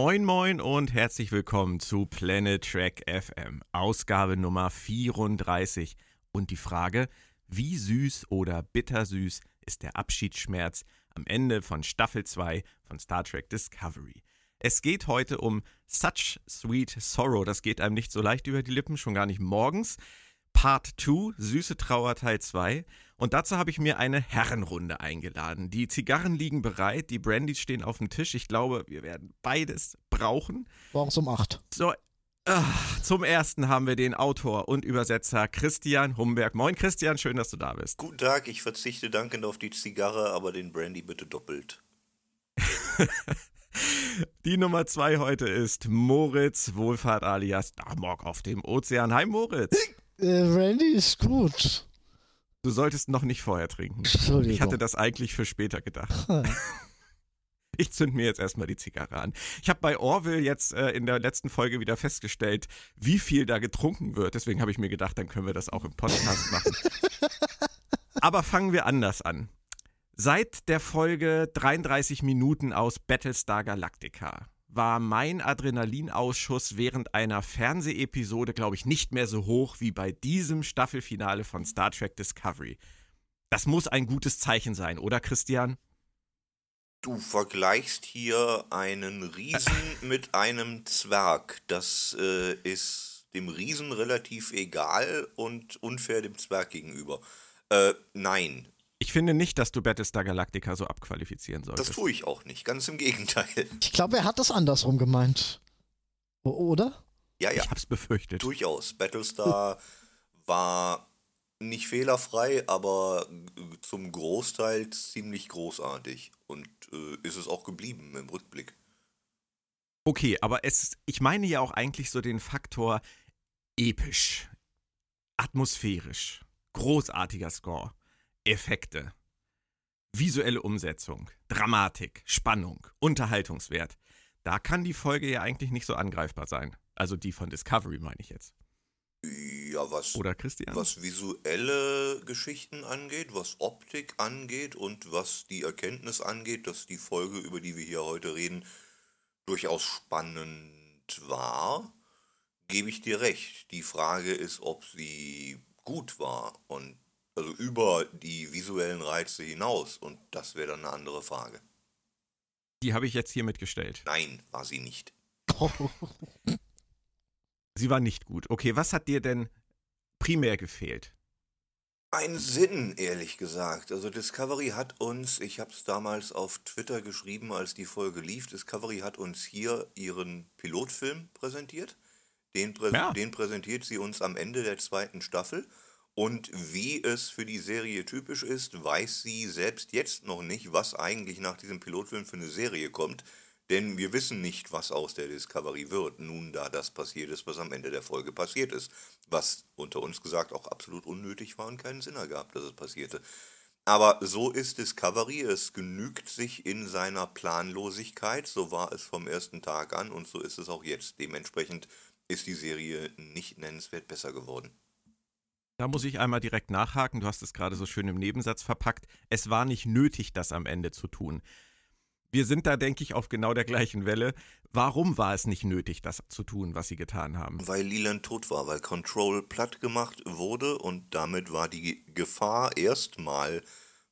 Moin moin und herzlich willkommen zu Planet Track FM, Ausgabe Nummer 34. Und die Frage, wie süß oder bittersüß ist der Abschiedsschmerz am Ende von Staffel 2 von Star Trek Discovery? Es geht heute um Such Sweet Sorrow. Das geht einem nicht so leicht über die Lippen, schon gar nicht morgens. Part 2, Süße Trauer Teil 2. Und dazu habe ich mir eine Herrenrunde eingeladen. Die Zigarren liegen bereit, die Brandys stehen auf dem Tisch. Ich glaube, wir werden beides brauchen. Morgens um 8. So, ach, zum ersten haben wir den Autor und Übersetzer Christian Humberg. Moin Christian, schön, dass du da bist. Guten Tag, ich verzichte dankend auf die Zigarre, aber den Brandy bitte doppelt. Die Nummer zwei heute ist Moritz Wohlfahrt alias Damok auf dem Ozean. Hi Moritz. Äh, Randy ist gut. Du solltest noch nicht vorher trinken. Entschuldigung. Ich hatte das eigentlich für später gedacht. Ich zünd mir jetzt erstmal die Zigarre an. Ich habe bei Orville jetzt äh, in der letzten Folge wieder festgestellt, wie viel da getrunken wird. Deswegen habe ich mir gedacht, dann können wir das auch im Podcast machen. Aber fangen wir anders an. Seit der Folge 33 Minuten aus Battlestar Galactica war mein Adrenalinausschuss während einer Fernsehepisode, glaube ich, nicht mehr so hoch wie bei diesem Staffelfinale von Star Trek Discovery. Das muss ein gutes Zeichen sein, oder Christian? Du vergleichst hier einen Riesen mit einem Zwerg. Das äh, ist dem Riesen relativ egal und unfair dem Zwerg gegenüber. Äh, nein, Ich finde nicht, dass du Battlestar Galactica so abqualifizieren das solltest. tue ich auch nicht. Ganz im Gegenteil. Ich glaube, er hat das andersrum gemeint. O- Oder? Ja, ja, Ich hab's befürchtet. durchaus. Battlestar war nicht fehlerfrei, aber zum Großteil ziemlich großartig. Und äh, ist es auch geblieben im Rückblick. Okay, aber es, ich meine ja auch eigentlich so den Faktor episch, atmosphärisch, großartiger Score, Effekte, visuelle Umsetzung, Dramatik, Spannung, Unterhaltungswert. Da kann die Folge ja eigentlich nicht so angreifbar sein. Also die von Discovery meine ich jetzt. Ja, was, Oder Christian? was visuelle Geschichten angeht, was Optik angeht und was die Erkenntnis angeht, dass die Folge, über die wir hier heute reden, durchaus spannend war, gebe ich dir recht. Die Frage ist, ob sie gut war und also über die visuellen Reize hinaus und das wäre dann eine andere Frage. Die habe ich jetzt hiermit gestellt. Nein, war sie nicht. Sie war nicht gut. Okay, was hat dir denn primär gefehlt? Ein Sinn, ehrlich gesagt. Also Discovery hat uns, ich habe es damals auf Twitter geschrieben, als die Folge lief, Discovery hat uns hier ihren Pilotfilm präsentiert. Den, prä Ja. den präsentiert sie uns am Ende der zweiten Staffel. Und wie es für die Serie typisch ist, weiß sie selbst jetzt noch nicht, was eigentlich nach diesem Pilotfilm für eine Serie kommt. Denn wir wissen nicht, was aus der Discovery wird, nun da das passiert ist, was am Ende der Folge passiert ist. Was unter uns gesagt auch absolut unnötig war und keinen Sinn ergab, dass es passierte. Aber so ist Discovery, es genügt sich in seiner Planlosigkeit, so war es vom ersten Tag an und so ist es auch jetzt. Dementsprechend ist die Serie nicht nennenswert besser geworden. Da muss ich einmal direkt nachhaken. Du hast es gerade so schön im Nebensatz verpackt. Es war nicht nötig, das am Ende zu tun. Wir sind da, denke ich, auf genau der gleichen Welle. Warum war es nicht nötig, das zu tun, was sie getan haben? Weil Leland tot war, weil Control platt gemacht wurde und damit war die Gefahr erstmal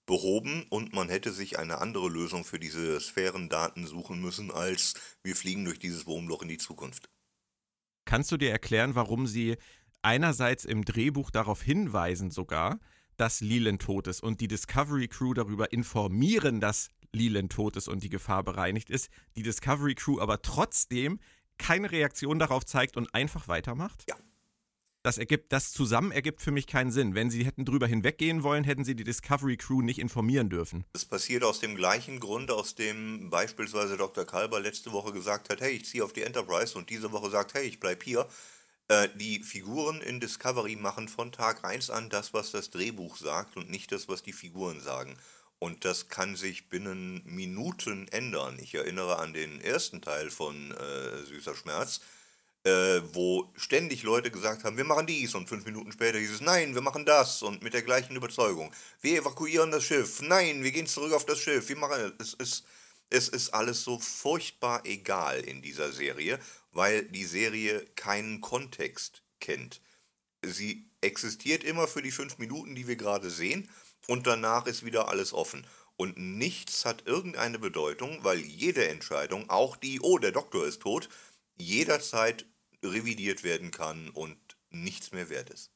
behoben und man hätte sich eine andere Lösung für diese Sphärendaten suchen müssen, als wir fliegen durch dieses Wurmloch in die Zukunft. Kannst du dir erklären, warum sie einerseits im Drehbuch darauf hinweisen sogar, dass Leland tot ist und die Discovery Crew darüber informieren, dass Leland tot ist und die Gefahr bereinigt ist, die Discovery Crew aber trotzdem keine Reaktion darauf zeigt und einfach weitermacht? Ja. Das ergibt, das zusammen ergibt für mich keinen Sinn. Wenn sie hätten drüber hinweggehen wollen, hätten sie die Discovery Crew nicht informieren dürfen. Das passiert aus dem gleichen Grund, aus dem beispielsweise Dr. Kalber letzte Woche gesagt hat, hey, ich ziehe auf die Enterprise und diese Woche sagt, hey, ich bleib hier. Äh, die Figuren in Discovery machen von Tag 1 an das, was das Drehbuch sagt und nicht das, was die Figuren sagen. Und das kann sich binnen Minuten ändern. Ich erinnere an den ersten Teil von äh, Süßer Schmerz, äh, wo ständig Leute gesagt haben, wir machen dies und fünf Minuten später hieß es, nein, wir machen das und mit der gleichen Überzeugung. Wir evakuieren das Schiff, nein, wir gehen zurück auf das Schiff, wir machen es ist es ist alles so furchtbar egal in dieser Serie, weil die Serie keinen Kontext kennt. Sie existiert immer für die fünf Minuten, die wir gerade sehen, und danach ist wieder alles offen. Und nichts hat irgendeine Bedeutung, weil jede Entscheidung, auch die, oh, der Doktor ist tot, jederzeit revidiert werden kann und nichts mehr wert ist.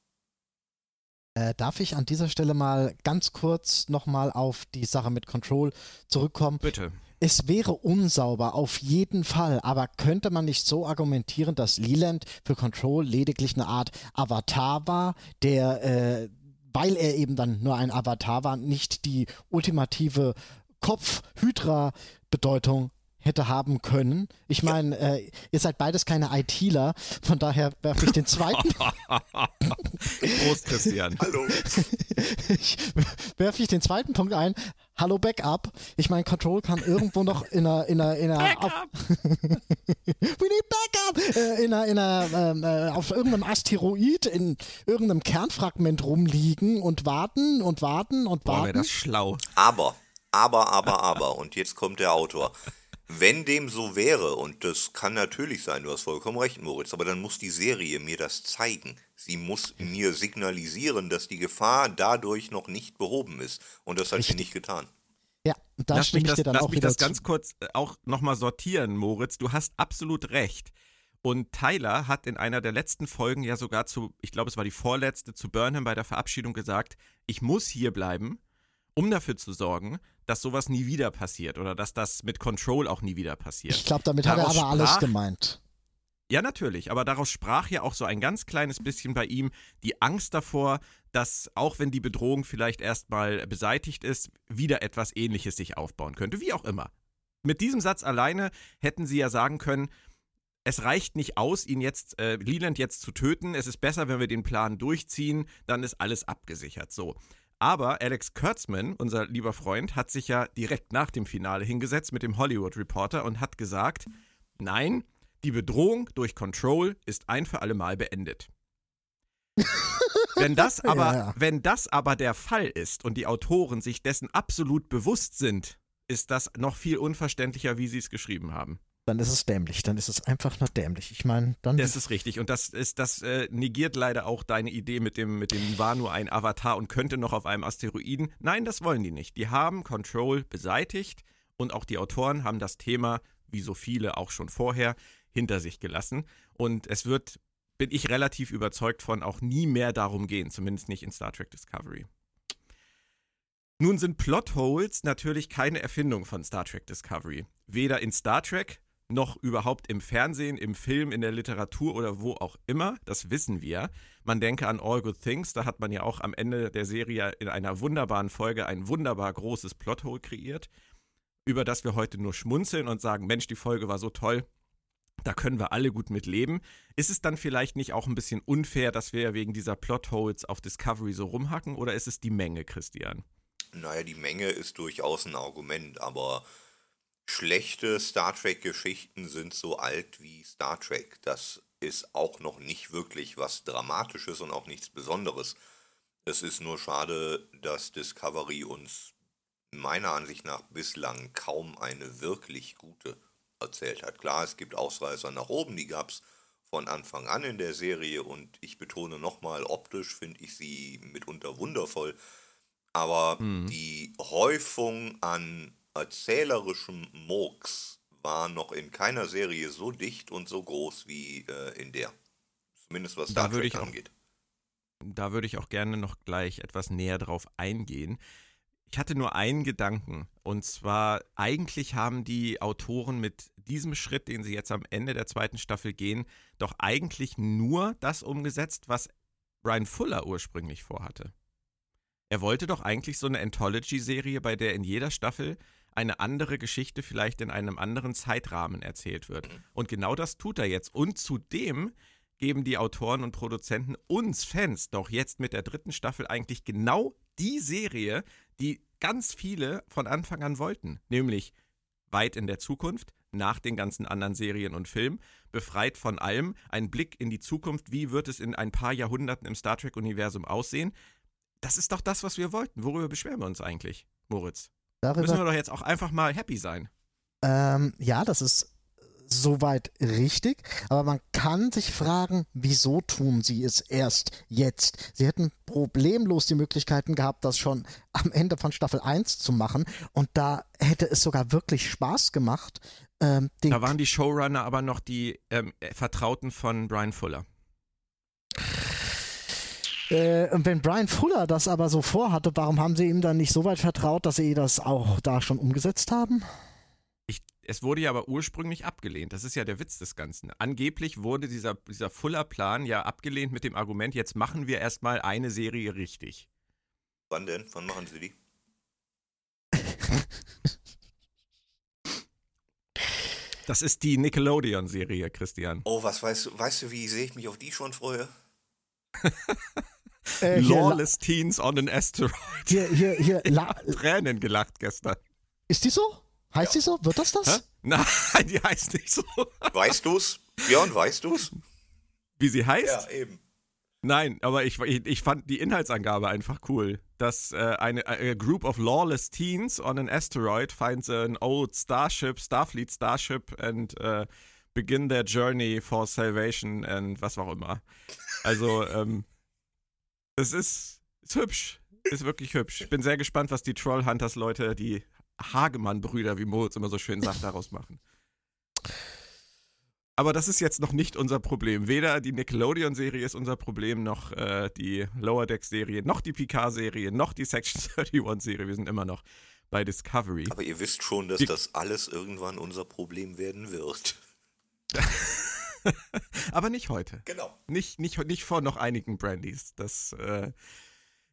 Äh, darf ich an dieser Stelle mal ganz kurz nochmal auf die Sache mit Control zurückkommen? Bitte. Es wäre unsauber, auf jeden Fall, aber könnte man nicht so argumentieren, dass Leland für Control lediglich eine Art Avatar war, der, äh, weil er eben dann nur ein Avatar war, nicht die ultimative Kopf-Hydra-Bedeutung hätte haben können. Ich meine, äh, ihr seid beides keine ITler, von daher werfe ich den zweiten. Prost, Christian. Hallo. ich werfe ich den zweiten Punkt ein. Hallo Backup. Ich meine, Control kann irgendwo noch in einer, in einer, in einer auf, We need Backup! Äh, in einer, in einer, ähm, äh, auf irgendeinem Asteroid, in irgendeinem Kernfragment rumliegen und warten und warten und Boah, warten. das schlau. Aber, aber, aber, aber, und jetzt kommt der Autor. Wenn dem so wäre, und das kann natürlich sein, du hast vollkommen recht, Moritz, aber dann muss die Serie mir das zeigen. Sie muss mir signalisieren, dass die Gefahr dadurch noch nicht behoben ist. Und das hat sie Richtig. nicht getan. Ja, da lass stimme mich ich das, dir dann lass auch mich das zu. ganz kurz äh, auch nochmal sortieren, Moritz. Du hast absolut recht. Und Tyler hat in einer der letzten Folgen ja sogar zu, ich glaube, es war die vorletzte, zu Burnham bei der Verabschiedung gesagt, ich muss hier bleiben, um dafür zu sorgen, dass sowas nie wieder passiert oder dass das mit Control auch nie wieder passiert. Ich glaube, damit hat er Daraus aber alles sprach- gemeint. Ja, natürlich, aber daraus sprach ja auch so ein ganz kleines bisschen bei ihm die Angst davor, dass auch wenn die Bedrohung vielleicht erstmal beseitigt ist, wieder etwas ähnliches sich aufbauen könnte, wie auch immer. Mit diesem Satz alleine hätten sie ja sagen können, es reicht nicht aus, ihn jetzt, äh, Leland jetzt zu töten. Es ist besser, wenn wir den Plan durchziehen, dann ist alles abgesichert. So. Aber Alex Kurtzman, unser lieber Freund, hat sich ja direkt nach dem Finale hingesetzt mit dem Hollywood Reporter und hat gesagt, nein, die Bedrohung durch Control ist ein für alle Mal beendet. wenn, das aber, Ja, ja. wenn das aber der Fall ist und die Autoren sich dessen absolut bewusst sind, ist das noch viel unverständlicher, wie sie es geschrieben haben. Dann ist es dämlich. Dann ist es einfach nur dämlich. Ich meine, dann. Das ist richtig. Und das ist, das äh, negiert leider auch deine Idee mit dem, mit dem war nur ein Avatar und könnte noch auf einem Asteroiden. Nein, das wollen die nicht. Die haben Control beseitigt und auch die Autoren haben das Thema, wie so viele auch schon vorher, hinter sich gelassen. Und es wird, bin ich relativ überzeugt von, auch nie mehr darum gehen, zumindest nicht in Star Trek Discovery. Nun sind Plotholes natürlich keine Erfindung von Star Trek Discovery. Weder in Star Trek noch überhaupt im Fernsehen, im Film, in der Literatur oder wo auch immer. Das wissen wir. Man denke an All Good Things, da hat man ja auch am Ende der Serie in einer wunderbaren Folge ein wunderbar großes Plothole kreiert, über das wir heute nur schmunzeln und sagen, Mensch, die Folge war so toll. Da können wir alle gut mit leben. Ist es dann vielleicht nicht auch ein bisschen unfair, dass wir wegen dieser Plotholes auf Discovery so rumhacken oder ist es die Menge, Christian? Naja, die Menge ist durchaus ein Argument, aber schlechte Star Trek-Geschichten sind so alt wie Star Trek. Das ist auch noch nicht wirklich was Dramatisches und auch nichts Besonderes. Es ist nur schade, dass Discovery uns meiner Ansicht nach bislang kaum eine wirklich gute erzählt hat. Klar, es gibt Ausreißer nach oben, die gab es von Anfang an in der Serie und ich betone nochmal, optisch finde ich sie mitunter wundervoll. Aber die Häufung an erzählerischem Murks war noch in keiner Serie so dicht und so groß wie äh, in der. Zumindest was Da Star würde Trek ich auch- angeht. Da würde ich auch gerne noch gleich etwas näher drauf eingehen. Ich hatte nur einen Gedanken. Und zwar, eigentlich haben die Autoren mit diesem Schritt, den sie jetzt am Ende der zweiten Staffel gehen, doch eigentlich nur das umgesetzt, was Brian Fuller ursprünglich vorhatte. Er wollte doch eigentlich so eine Anthology-Serie, bei der in jeder Staffel eine andere Geschichte vielleicht in einem anderen Zeitrahmen erzählt wird. Und genau das tut er jetzt. Und zudem geben die Autoren und Produzenten uns Fans doch jetzt mit der dritten Staffel eigentlich genau die Serie, die ganz viele von Anfang an wollten. Nämlich weit in der Zukunft, nach den ganzen anderen Serien und Filmen, befreit von allem, ein Blick in die Zukunft, wie wird es in ein paar Jahrhunderten im Star Trek-Universum aussehen. Das ist doch das, was wir wollten. Worüber beschweren wir uns eigentlich, Moritz? Müssen wir darüber, doch jetzt auch einfach mal happy sein. Ähm, ja, das ist soweit richtig, aber man kann sich fragen, wieso tun sie es erst jetzt? Sie hätten problemlos die Möglichkeiten gehabt, das schon am Ende von Staffel 1 zu machen und da hätte es sogar wirklich Spaß gemacht. Ähm, da waren die Showrunner aber noch die ähm, Vertrauten von Brian Fuller. Äh, und wenn Brian Fuller das aber so vorhatte, warum haben sie ihm dann nicht so weit vertraut, dass sie das auch da schon umgesetzt haben? Es wurde ja aber ursprünglich abgelehnt. Das ist ja der Witz des Ganzen. Angeblich wurde dieser, dieser Fuller-Plan ja abgelehnt mit dem Argument, jetzt machen wir erstmal eine Serie richtig. Wann denn? Wann machen Sie die? Das ist die Nickelodeon-Serie, Christian. Oh, was weißt du, weißt du, wie sehr ich mich auf die schon freue? äh, Lawless Teens on an Asteroid. Hier, hier, hier. Tränen gelacht gestern. Ist die so? Heißt ja. die so? Wird das das? Hä? Nein, die heißt nicht so. Weißt du's? Björn, weißt du's? Wie sie heißt? Ja, eben. Nein, aber ich, ich, ich fand die Inhaltsangabe einfach cool. Dass äh, eine a group of lawless teens on an asteroid finds an old starship, Starfleet Starship and uh, begin their journey for salvation and was auch immer. Also, ähm, das ist, ist hübsch. Ist wirklich hübsch. Ich bin sehr gespannt, was die Trollhunters-Leute, die Hagemann-Brüder, wie Moritz immer so schön sagt, daraus machen. Aber das ist jetzt noch nicht unser Problem. Weder die Nickelodeon-Serie ist unser Problem, noch äh, die Lower Deck-Serie, noch die Picard-Serie, noch die Section 31-Serie. Wir sind immer noch bei Discovery. Aber ihr wisst schon, dass die das alles irgendwann unser Problem werden wird. Aber nicht heute. Genau. Nicht, nicht, nicht vor noch einigen Brandys. Das äh,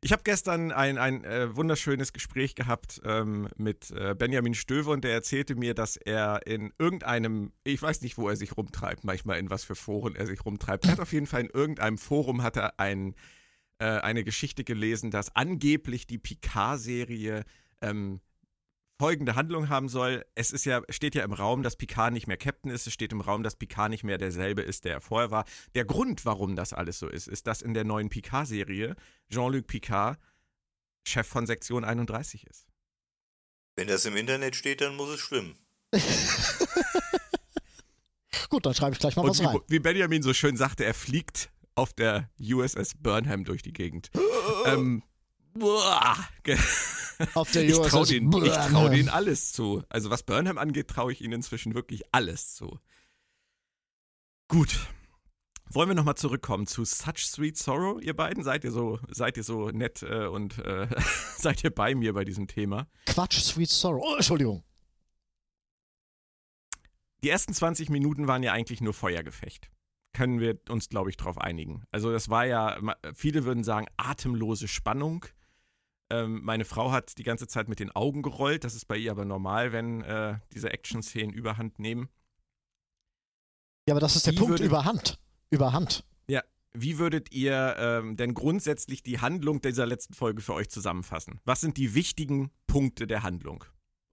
ich habe gestern ein, ein äh, wunderschönes Gespräch gehabt ähm, mit äh, Benjamin Stöwe und der erzählte mir, dass er in irgendeinem, ich weiß nicht, wo er sich rumtreibt, manchmal in was für Foren er sich rumtreibt. Er hat auf jeden Fall in irgendeinem Forum hat er ein, äh, eine Geschichte gelesen, dass angeblich die Picard-Serie ähm, folgende Handlung haben soll. Es ist ja, steht ja im Raum, dass Picard nicht mehr Captain ist. Es steht im Raum, dass Picard nicht mehr derselbe ist, der er vorher war. Der Grund, warum das alles so ist, ist, dass in der neuen Picard-Serie Jean-Luc Picard Chef von Sektion 31 ist. Wenn das im Internet steht, dann muss es stimmen. Gut, dann schreibe ich gleich mal Und was wie, rein. Wie Benjamin so schön sagte, er fliegt auf der USS Burnham durch die Gegend. ähm, boah, auf der ich traue denen, trau denen alles zu. Also was Burnham angeht, traue ich ihnen inzwischen wirklich alles zu. Gut. Wollen wir nochmal zurückkommen zu Such Sweet Sorrow, ihr beiden? Seid ihr so, seid ihr so nett äh, und äh, seid ihr bei mir bei diesem Thema? Quatsch, Sweet Sorrow. Oh, Entschuldigung. Die ersten 20 Minuten waren ja eigentlich nur Feuergefecht. Können wir uns, glaube ich, darauf einigen. Also das war ja, viele würden sagen, atemlose Spannung. Ähm, meine Frau hat die ganze Zeit mit den Augen gerollt. Das ist bei ihr aber normal, wenn äh, diese Action-Szenen überhand nehmen. Ja, aber das ist der Wie Punkt, würdet, überhand. Überhand. Ja, wie würdet ihr ähm, denn grundsätzlich die Handlung dieser letzten Folge für euch zusammenfassen? Was sind die wichtigen Punkte der Handlung?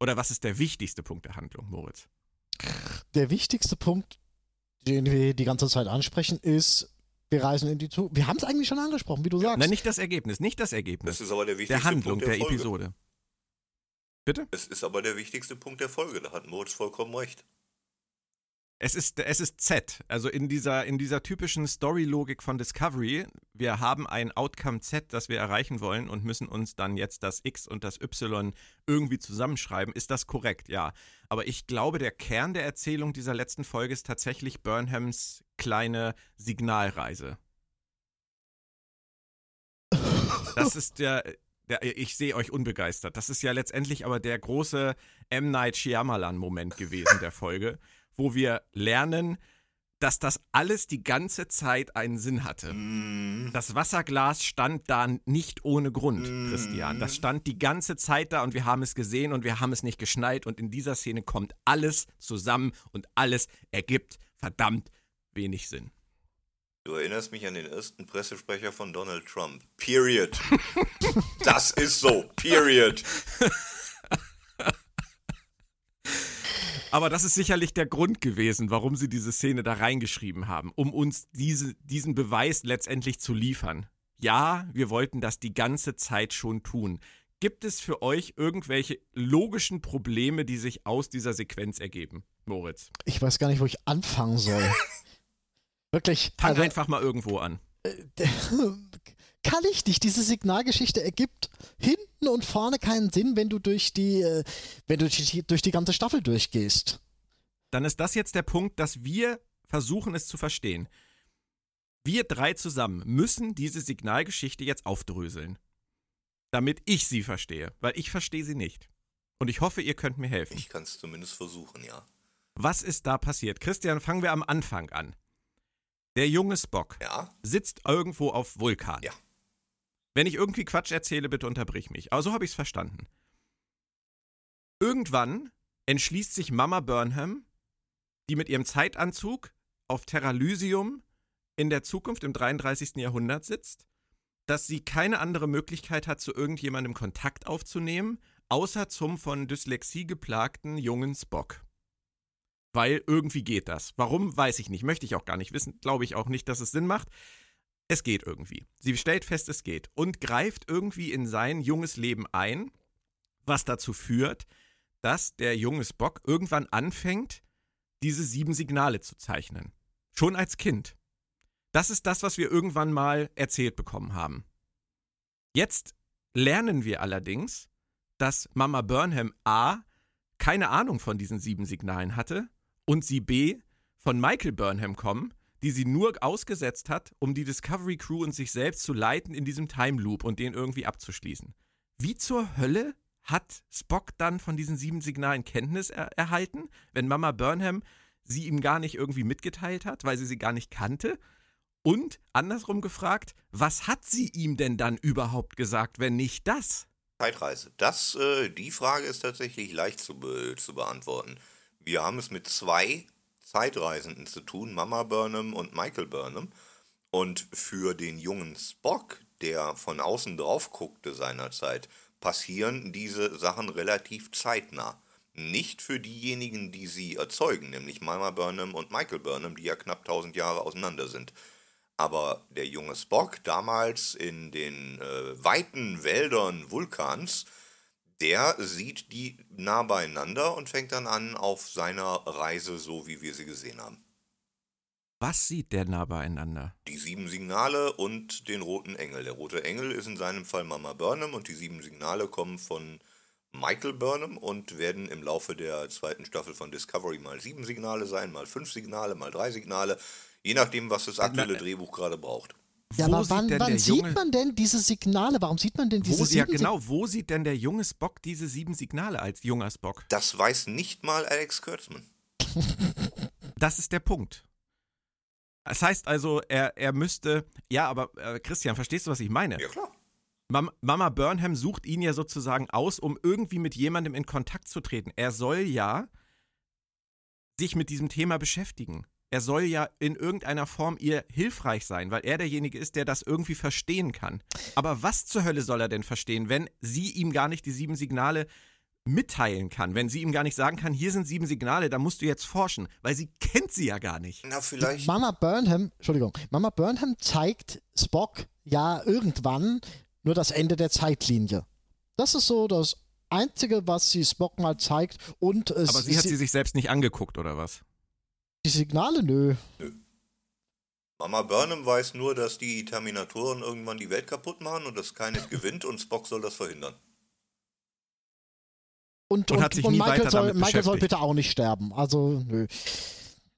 Oder was ist der wichtigste Punkt der Handlung, Moritz? Der wichtigste Punkt, den wir die ganze Zeit ansprechen, ist, wir reisen in die Zukunft. Wir haben es eigentlich schon angesprochen, wie du sagst. Nein, nicht das Ergebnis, nicht das Ergebnis. Das ist aber der wichtigste der Handlung Punkt der, der Episode. Bitte? Es ist aber der wichtigste Punkt der Folge, da hat Moritz vollkommen recht. Es ist, es ist Z, also in dieser, in dieser typischen Story-Logik von Discovery. Wir haben ein Outcome Z, das wir erreichen wollen und müssen uns dann jetzt das X und das Y irgendwie zusammenschreiben. Ist das korrekt? Ja. Aber ich glaube, der Kern der Erzählung dieser letzten Folge ist tatsächlich Burnhams kleine Signalreise. Das ist der, der ich sehe euch unbegeistert. Das ist ja letztendlich aber der große M. Night Shyamalan-Moment gewesen der Folge wo wir lernen, dass das alles die ganze Zeit einen Sinn hatte. Mm. Das Wasserglas stand da nicht ohne Grund, mm. Christian. Das stand die ganze Zeit da und wir haben es gesehen und wir haben es nicht geschnallt und in dieser Szene kommt alles zusammen und alles ergibt verdammt wenig Sinn. Du erinnerst mich an den ersten Pressesprecher von Donald Trump. Period. das ist so. Period. Aber das ist sicherlich der Grund gewesen, warum sie diese Szene da reingeschrieben haben, um uns diese, diesen Beweis letztendlich zu liefern. Ja, wir wollten das die ganze Zeit schon tun. Gibt es für euch irgendwelche logischen Probleme, die sich aus dieser Sequenz ergeben, Moritz? Ich weiß gar nicht, wo ich anfangen soll. Wirklich. Fang also, einfach mal irgendwo an. kann ich nicht. Diese Signalgeschichte ergibt hinten und vorne keinen Sinn, wenn du durch die, äh, wenn du durch die, durch die ganze Staffel durchgehst. Dann ist das jetzt der Punkt, dass wir versuchen, es zu verstehen. Wir drei zusammen müssen diese Signalgeschichte jetzt aufdröseln. Damit ich sie verstehe, weil ich verstehe sie nicht. Und ich hoffe, ihr könnt mir helfen. Ich kann es zumindest versuchen, ja. Was ist da passiert? Christian, fangen wir am Anfang an. Der junge Spock Ja? sitzt irgendwo auf Vulkan. Ja. Wenn ich irgendwie Quatsch erzähle, bitte unterbrich mich. Aber so habe ich es verstanden. Irgendwann entschließt sich Mama Burnham, die mit ihrem Zeitanzug auf Terralysium in der Zukunft im 33. Jahrhundert sitzt, dass sie keine andere Möglichkeit hat, zu irgendjemandem Kontakt aufzunehmen, außer zum von Dyslexie geplagten jungen Spock. Weil irgendwie geht das. Warum, weiß ich nicht. Möchte ich auch gar nicht wissen. Glaube ich auch nicht, dass es Sinn macht. Es geht irgendwie. Sie stellt fest, es geht. Und greift irgendwie in sein junges Leben ein, was dazu führt, dass der junge Spock irgendwann anfängt, diese sieben Signale zu zeichnen. Schon als Kind. Das ist das, was wir irgendwann mal erzählt bekommen haben. Jetzt lernen wir allerdings, dass Mama Burnham A keine Ahnung von diesen sieben Signalen hatte und sie B von Michael Burnham kommen, die sie nur ausgesetzt hat, um die Discovery Crew und sich selbst zu leiten in diesem Time Loop und den irgendwie abzuschließen. Wie zur Hölle hat Spock dann von diesen sieben Signalen Kenntnis er erhalten, wenn Mama Burnham sie ihm gar nicht irgendwie mitgeteilt hat, weil sie sie gar nicht kannte? Und andersrum gefragt, was hat sie ihm denn dann überhaupt gesagt, wenn nicht das? Zeitreise. Das, äh, die Frage ist tatsächlich leicht zu, be zu beantworten. Wir haben es mit zwei Zeitreisenden zu tun, Mama Burnham und Michael Burnham. Und für den jungen Spock, der von außen drauf guckte seinerzeit, passieren diese Sachen relativ zeitnah. Nicht für diejenigen, die sie erzeugen, nämlich Mama Burnham und Michael Burnham, die ja knapp 1000 Jahre auseinander sind. Aber der junge Spock, damals in den äh, weiten Wäldern Vulkans, der sieht die nah beieinander und fängt dann an auf seiner Reise, so wie wir sie gesehen haben. Was sieht der nah beieinander? Die sieben Signale und den roten Engel. Der rote Engel ist in seinem Fall Mama Burnham und die sieben Signale kommen von Michael Burnham und werden im Laufe der zweiten Staffel von Discovery mal sieben Signale sein, mal fünf Signale, mal drei Signale, je nachdem, was das aktuelle Drehbuch gerade braucht. Ja, Wo aber sieht wann, denn wann der sieht junge- man denn diese Signale? Warum sieht man denn diese Wo, ja, sieben genau, wo sieht denn der junge Spock diese sieben Signale als junger Spock? Das weiß nicht mal Alex Kurtzman. Das ist der Punkt. Das heißt also, er, er müsste. Ja, aber äh, Christian, verstehst du, was ich meine? Ja klar. Mam Mama Burnham sucht ihn ja sozusagen aus, um irgendwie mit jemandem in Kontakt zu treten. Er soll ja sich mit diesem Thema beschäftigen. Er soll ja in irgendeiner Form ihr hilfreich sein, weil er derjenige ist, der das irgendwie verstehen kann. Aber was zur Hölle soll er denn verstehen, wenn sie ihm gar nicht die sieben Signale mitteilen kann, wenn sie ihm gar nicht sagen kann, hier sind sieben Signale, da musst du jetzt forschen, weil sie kennt sie ja gar nicht. Na, vielleicht. Mama Burnham, Entschuldigung, Mama Burnham zeigt Spock ja irgendwann nur das Ende der Zeitlinie. Das ist so das Einzige, was sie Spock mal zeigt. Und es, Aber sie hat sie sich selbst nicht angeguckt, oder was? Die Signale, nö. Mama Burnham weiß nur, dass die Terminatoren irgendwann die Welt kaputt machen und dass keines gewinnt und Spock soll das verhindern. Und, Und und, hat sich und nie Michael, weiter soll, damit Michael soll bitte auch nicht sterben. Also, nö.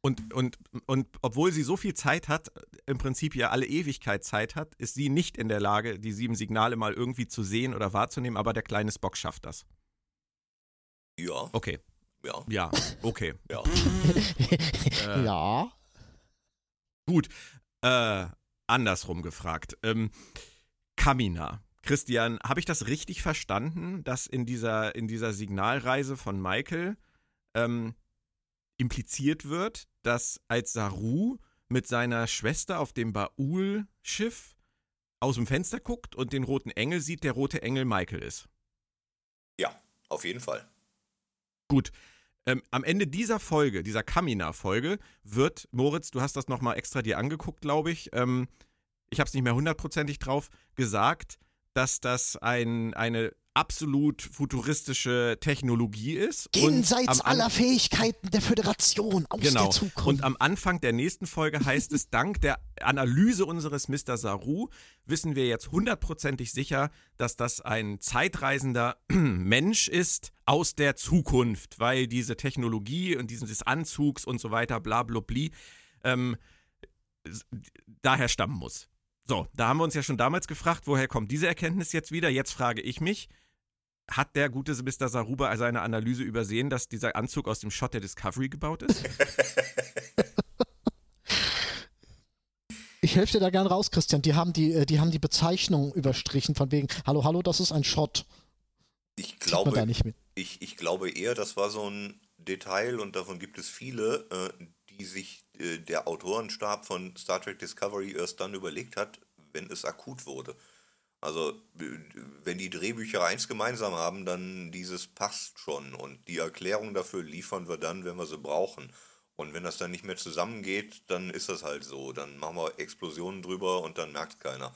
Und, und, und obwohl sie so viel Zeit hat, im Prinzip ja alle Ewigkeit Zeit hat, ist sie nicht in der Lage, die sieben Signale mal irgendwie zu sehen oder wahrzunehmen, aber der kleine Spock schafft das. Ja, Okay, ja, ja, okay. ja. Äh, ja. Gut, äh, andersrum gefragt. Ähm, Kamina. Christian, habe ich das richtig verstanden, dass in dieser, in dieser Signalreise von Michael ähm, impliziert wird, dass als Saru mit seiner Schwester auf dem Baul-Schiff aus dem Fenster guckt und den roten Engel sieht, der rote Engel Michael ist? Ja, auf jeden Fall. Gut. Ähm, am Ende dieser Folge, dieser Kamina-Folge, wird, Moritz, du hast das nochmal extra dir angeguckt, glaube ich, ähm, ich habe es nicht mehr hundertprozentig drauf, gesagt, dass das ein, eine absolut futuristische Technologie ist. Jenseits aller Fähigkeiten der Föderation aus genau. der Zukunft. Und am Anfang der nächsten Folge heißt es, dank der Analyse unseres Mr. Saru wissen wir jetzt hundertprozentig sicher, dass das ein zeitreisender Mensch ist aus der Zukunft, weil diese Technologie und dieses Anzugs und so weiter, bla bla bla, ähm, daher stammen muss. So, da haben wir uns ja schon damals gefragt, woher kommt diese Erkenntnis jetzt wieder? Jetzt frage ich mich, hat der gute Mr. Saruba seine Analyse übersehen, dass dieser Anzug aus dem Shot der Discovery gebaut ist? Ich helfe dir da gern raus, Christian. Die haben die, äh, die haben die Bezeichnung überstrichen von wegen, hallo, hallo, das ist ein Shot. Ich man da glaube, nicht mit. ich, ich glaube eher, das war so ein Detail und davon gibt es viele, äh, die sich äh, der Autorenstab von Star Trek Discovery erst dann überlegt hat, wenn es akut wurde. Also, wenn die Drehbücher eins gemeinsam haben, dann dieses passt schon und die Erklärung dafür liefern wir dann, wenn wir sie brauchen. Und wenn das dann nicht mehr zusammengeht, dann ist das halt so. Dann machen wir Explosionen drüber und dann merkt keiner.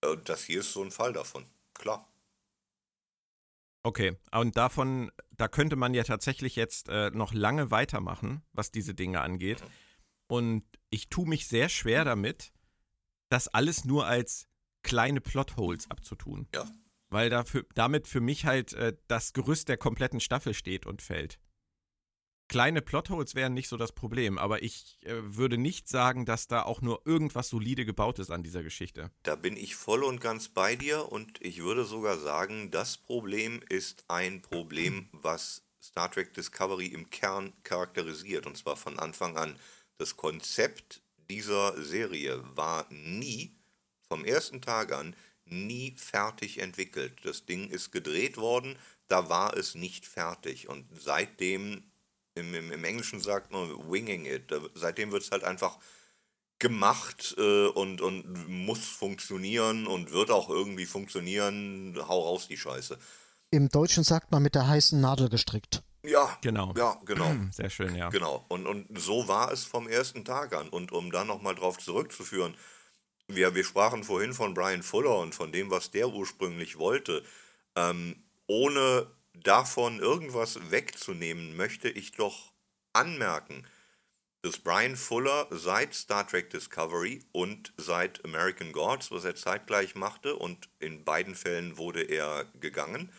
Äh, Das hier ist so ein Fall davon. Klar. Okay, und davon, da könnte man ja tatsächlich jetzt äh, noch lange weitermachen, was diese Dinge angeht. Und ich tue mich sehr schwer damit, das alles nur als kleine Plotholes abzutun. Ja. Weil dafür, damit für mich halt äh, das Gerüst der kompletten Staffel steht und fällt. Kleine Plotholes wären nicht so das Problem, aber ich äh, würde nicht sagen, dass da auch nur irgendwas solide gebaut ist an dieser Geschichte. Da bin ich voll und ganz bei dir und ich würde sogar sagen, das Problem ist ein Problem, was Star Trek Discovery im Kern charakterisiert und zwar von Anfang an. Das Konzept dieser Serie war nie, vom ersten Tag an, nie fertig entwickelt. Das Ding ist gedreht worden, da war es nicht fertig und seitdem, im, im, im Englischen sagt man winging it, Da- seitdem wird es halt einfach gemacht äh, und, und muss funktionieren und wird auch irgendwie funktionieren. Hau raus die Scheiße. Im Deutschen sagt man mit der heißen Nadel gestrickt. Ja, Genau. ja, genau. Sehr schön, ja. Genau. Und, und so war es vom ersten Tag an. Und um dann nochmal drauf zurückzuführen, wir, wir sprachen vorhin von Brian Fuller und von dem, was der ursprünglich wollte. Ähm, ohne davon irgendwas wegzunehmen, möchte ich doch anmerken, dass Brian Fuller seit Star Trek Discovery und seit American Gods, was er zeitgleich machte, und in beiden Fällen wurde er gegangen,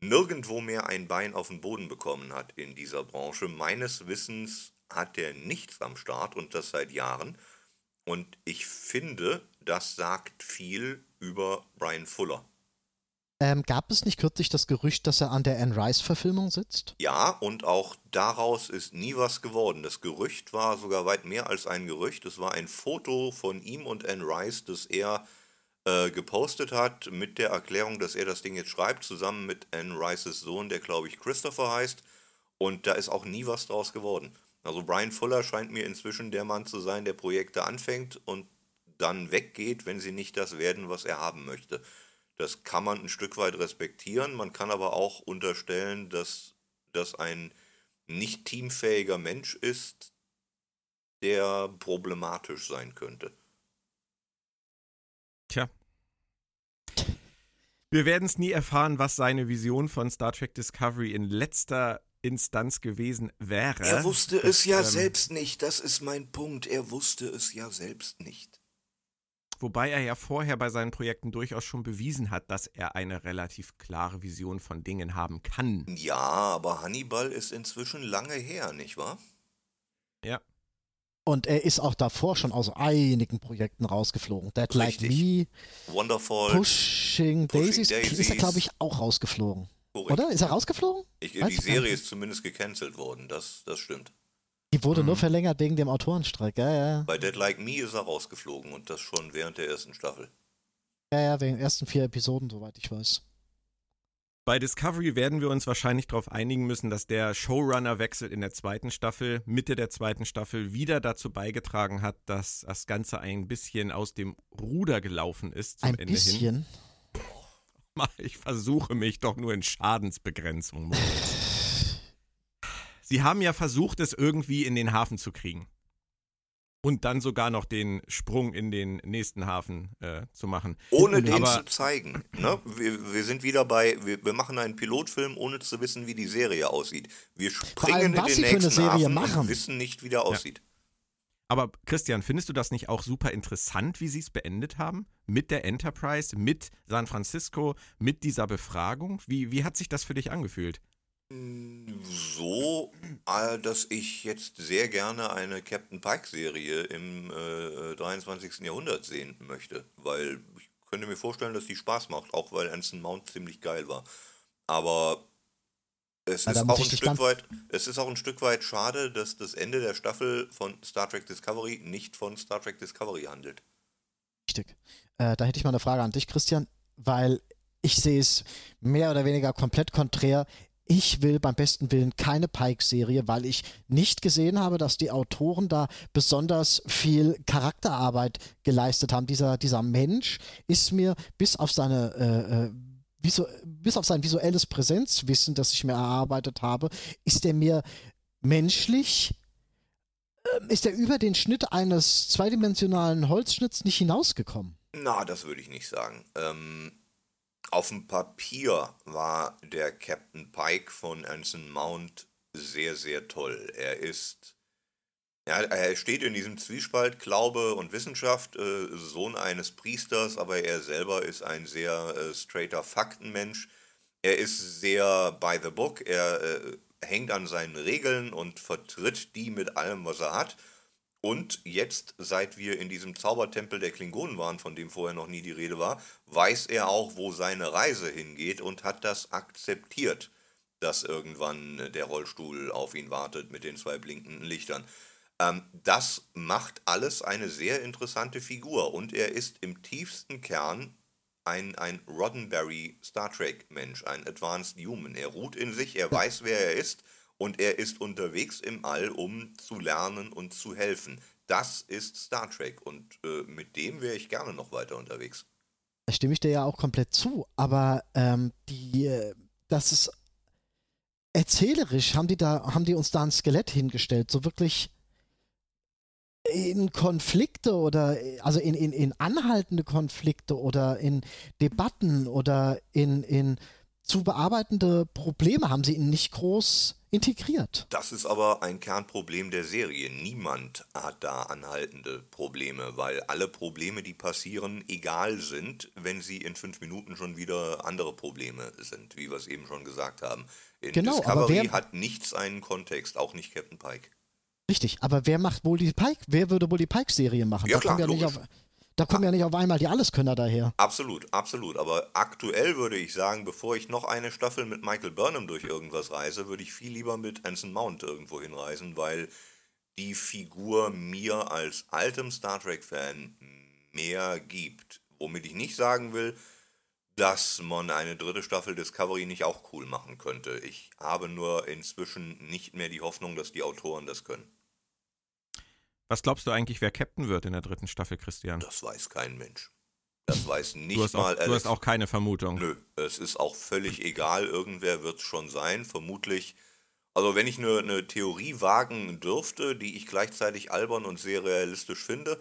nirgendwo mehr ein Bein auf den Boden bekommen hat in dieser Branche. Meines Wissens hat er nichts am Start und das seit Jahren. Und ich finde, das sagt viel über Brian Fuller. Ähm, gab es nicht kürzlich das Gerücht, dass er an der Anne Rice-Verfilmung sitzt? Ja, und auch daraus ist nie was geworden. Das Gerücht war sogar weit mehr als ein Gerücht. Es war ein Foto von ihm und Anne Rice, das er äh, gepostet hat, mit der Erklärung, dass er das Ding jetzt schreibt, zusammen mit Anne Rices Sohn, der glaube ich Christopher heißt. Und da ist auch nie was draus geworden. Also Brian Fuller scheint mir inzwischen der Mann zu sein, der Projekte anfängt und dann weggeht, wenn sie nicht das werden, was er haben möchte. Das kann man ein Stück weit respektieren. Man kann aber auch unterstellen, dass das ein nicht teamfähiger Mensch ist, der problematisch sein könnte. Tja. Wir werden es nie erfahren, was seine Vision von Star Trek Discovery in letzter Instanz gewesen wäre. Er wusste es ja ähm, selbst nicht, das ist mein Punkt. Er wusste es ja selbst nicht. Wobei er ja vorher bei seinen Projekten durchaus schon bewiesen hat, dass er eine relativ klare Vision von Dingen haben kann. Ja, aber Hannibal ist inzwischen lange her, nicht wahr? Ja. Und er ist auch davor schon aus einigen Projekten rausgeflogen. Dead Like Richtig. Me, Wonderful. Pushing, Pushing Daisies, ist er, Daisies. glaube ich, auch rausgeflogen. Korrekt. Oder? Ist er rausgeflogen? Ich, die Serie ist zumindest gecancelt worden, das, das stimmt. Die wurde nur Mhm. verlängert wegen dem Autorenstreik. Ja, ja, Bei Dead Like Me ist er rausgeflogen und das schon während der ersten Staffel. ja, ja, wegen den ersten vier Episoden, soweit ich weiß. Bei Discovery werden wir uns wahrscheinlich darauf einigen müssen, dass der Showrunner-Wechsel in der zweiten Staffel, Mitte der zweiten Staffel, wieder dazu beigetragen hat, dass das Ganze ein bisschen aus dem Ruder gelaufen ist zum Ein Ende hin. Bisschen. Ich versuche mich doch nur in Schadensbegrenzung. Sie haben ja versucht, es irgendwie in den Hafen zu kriegen. und dann sogar noch den Sprung in den nächsten Hafen äh, zu machen. Ohne den Aber- zu zeigen. Ne? Wir, wir sind wieder bei, wir, wir machen einen Pilotfilm, ohne zu wissen, wie die Serie aussieht. Wir springen allem, in was den sie für eine nächsten Serie Hafen machen. und wissen nicht, wie der aussieht. Aber Christian, findest du das nicht auch super interessant, wie sie es beendet haben? Mit der Enterprise, mit San Francisco, mit dieser Befragung? Wie, wie hat sich das für dich angefühlt? So, äh, dass ich jetzt sehr gerne eine Captain Pike-Serie im äh, 23. Jahrhundert sehen möchte, weil ich könnte mir vorstellen, dass die Spaß macht, auch weil Anson Mount ziemlich geil war. Aber es ist auch ein Stück weit, es ist auch ein Stück weit schade, dass das Ende der Staffel von Star Trek Discovery nicht von Star Trek Discovery handelt. Richtig. Äh, da hätte ich mal eine Frage an dich, Christian, weil ich sehe es mehr oder weniger komplett konträr. Ich will beim besten Willen keine Pike-Serie, weil ich nicht gesehen habe, dass die Autoren da besonders viel Charakterarbeit geleistet haben. Dieser, dieser Mensch ist mir bis auf seine äh, äh, visu bis auf sein visuelles Präsenzwissen, das ich mir erarbeitet habe, ist er mir menschlich ähm, ist er über den Schnitt eines zweidimensionalen Holzschnitts nicht hinausgekommen. Na, das würde ich nicht sagen. Ähm, auf dem Papier war der Captain Pike von Anson Mount sehr, sehr toll. Er ist, ja, er steht in diesem Zwiespalt Glaube und Wissenschaft, äh, Sohn eines Priesters, aber er selber ist ein sehr äh, straighter Faktenmensch. Er ist sehr by the book, er äh, hängt an seinen Regeln und vertritt die mit allem, was er hat. Und jetzt, seit wir in diesem Zaubertempel der Klingonen waren, von dem vorher noch nie die Rede war, weiß er auch, wo seine Reise hingeht und hat das akzeptiert, dass irgendwann der Rollstuhl auf ihn wartet mit den zwei blinkenden Lichtern. Ähm, das macht alles eine sehr interessante Figur und er ist im tiefsten Kern ein, ein Roddenberry Star Trek Mensch, ein Advanced Human. Er ruht in sich, er weiß, wer er ist und er ist unterwegs im All, um zu lernen und zu helfen. Das ist Star Trek und äh, mit dem wäre ich gerne noch weiter unterwegs. Da stimme ich dir ja auch komplett zu, aber ähm, die, äh, das ist erzählerisch, haben die da, haben die uns da ein Skelett hingestellt, so wirklich in Konflikte oder also in, in, in anhaltende Konflikte oder in Debatten oder in, in zu bearbeitende Probleme haben sie ihn nicht groß integriert. Das ist aber ein Kernproblem der Serie. Niemand hat da anhaltende Probleme, weil alle Probleme, die passieren, egal sind, wenn sie in fünf Minuten schon wieder andere Probleme sind, wie wir es eben schon gesagt haben. In Genau, aber Discovery wer- hat nichts einen Kontext, auch nicht Captain Pike. Richtig, aber wer macht wohl die Pike? Wer würde wohl die Pike-Serie machen? Ja, da klar, kommen ja auf, da kommen ja nicht auf einmal die Alleskönner daher. Absolut, absolut. Aber aktuell würde ich sagen, bevor ich noch eine Staffel mit Michael Burnham durch irgendwas reise, würde ich viel lieber mit Anson Mount irgendwo hinreisen, weil die Figur mir als altem Star Trek-Fan mehr gibt. Womit ich nicht sagen will, dass man eine dritte Staffel Discovery nicht auch cool machen könnte. Ich habe nur inzwischen nicht mehr die Hoffnung, dass die Autoren das können. Was glaubst du eigentlich, wer Captain wird in der dritten Staffel, Christian? Das weiß kein Mensch. Das weiß nicht Du hast, mal auch, du hast auch keine Vermutung. Nö, es ist auch völlig egal. Irgendwer wird es schon sein. Vermutlich. Also, wenn ich eine, eine Theorie wagen dürfte, die ich gleichzeitig albern und sehr realistisch finde,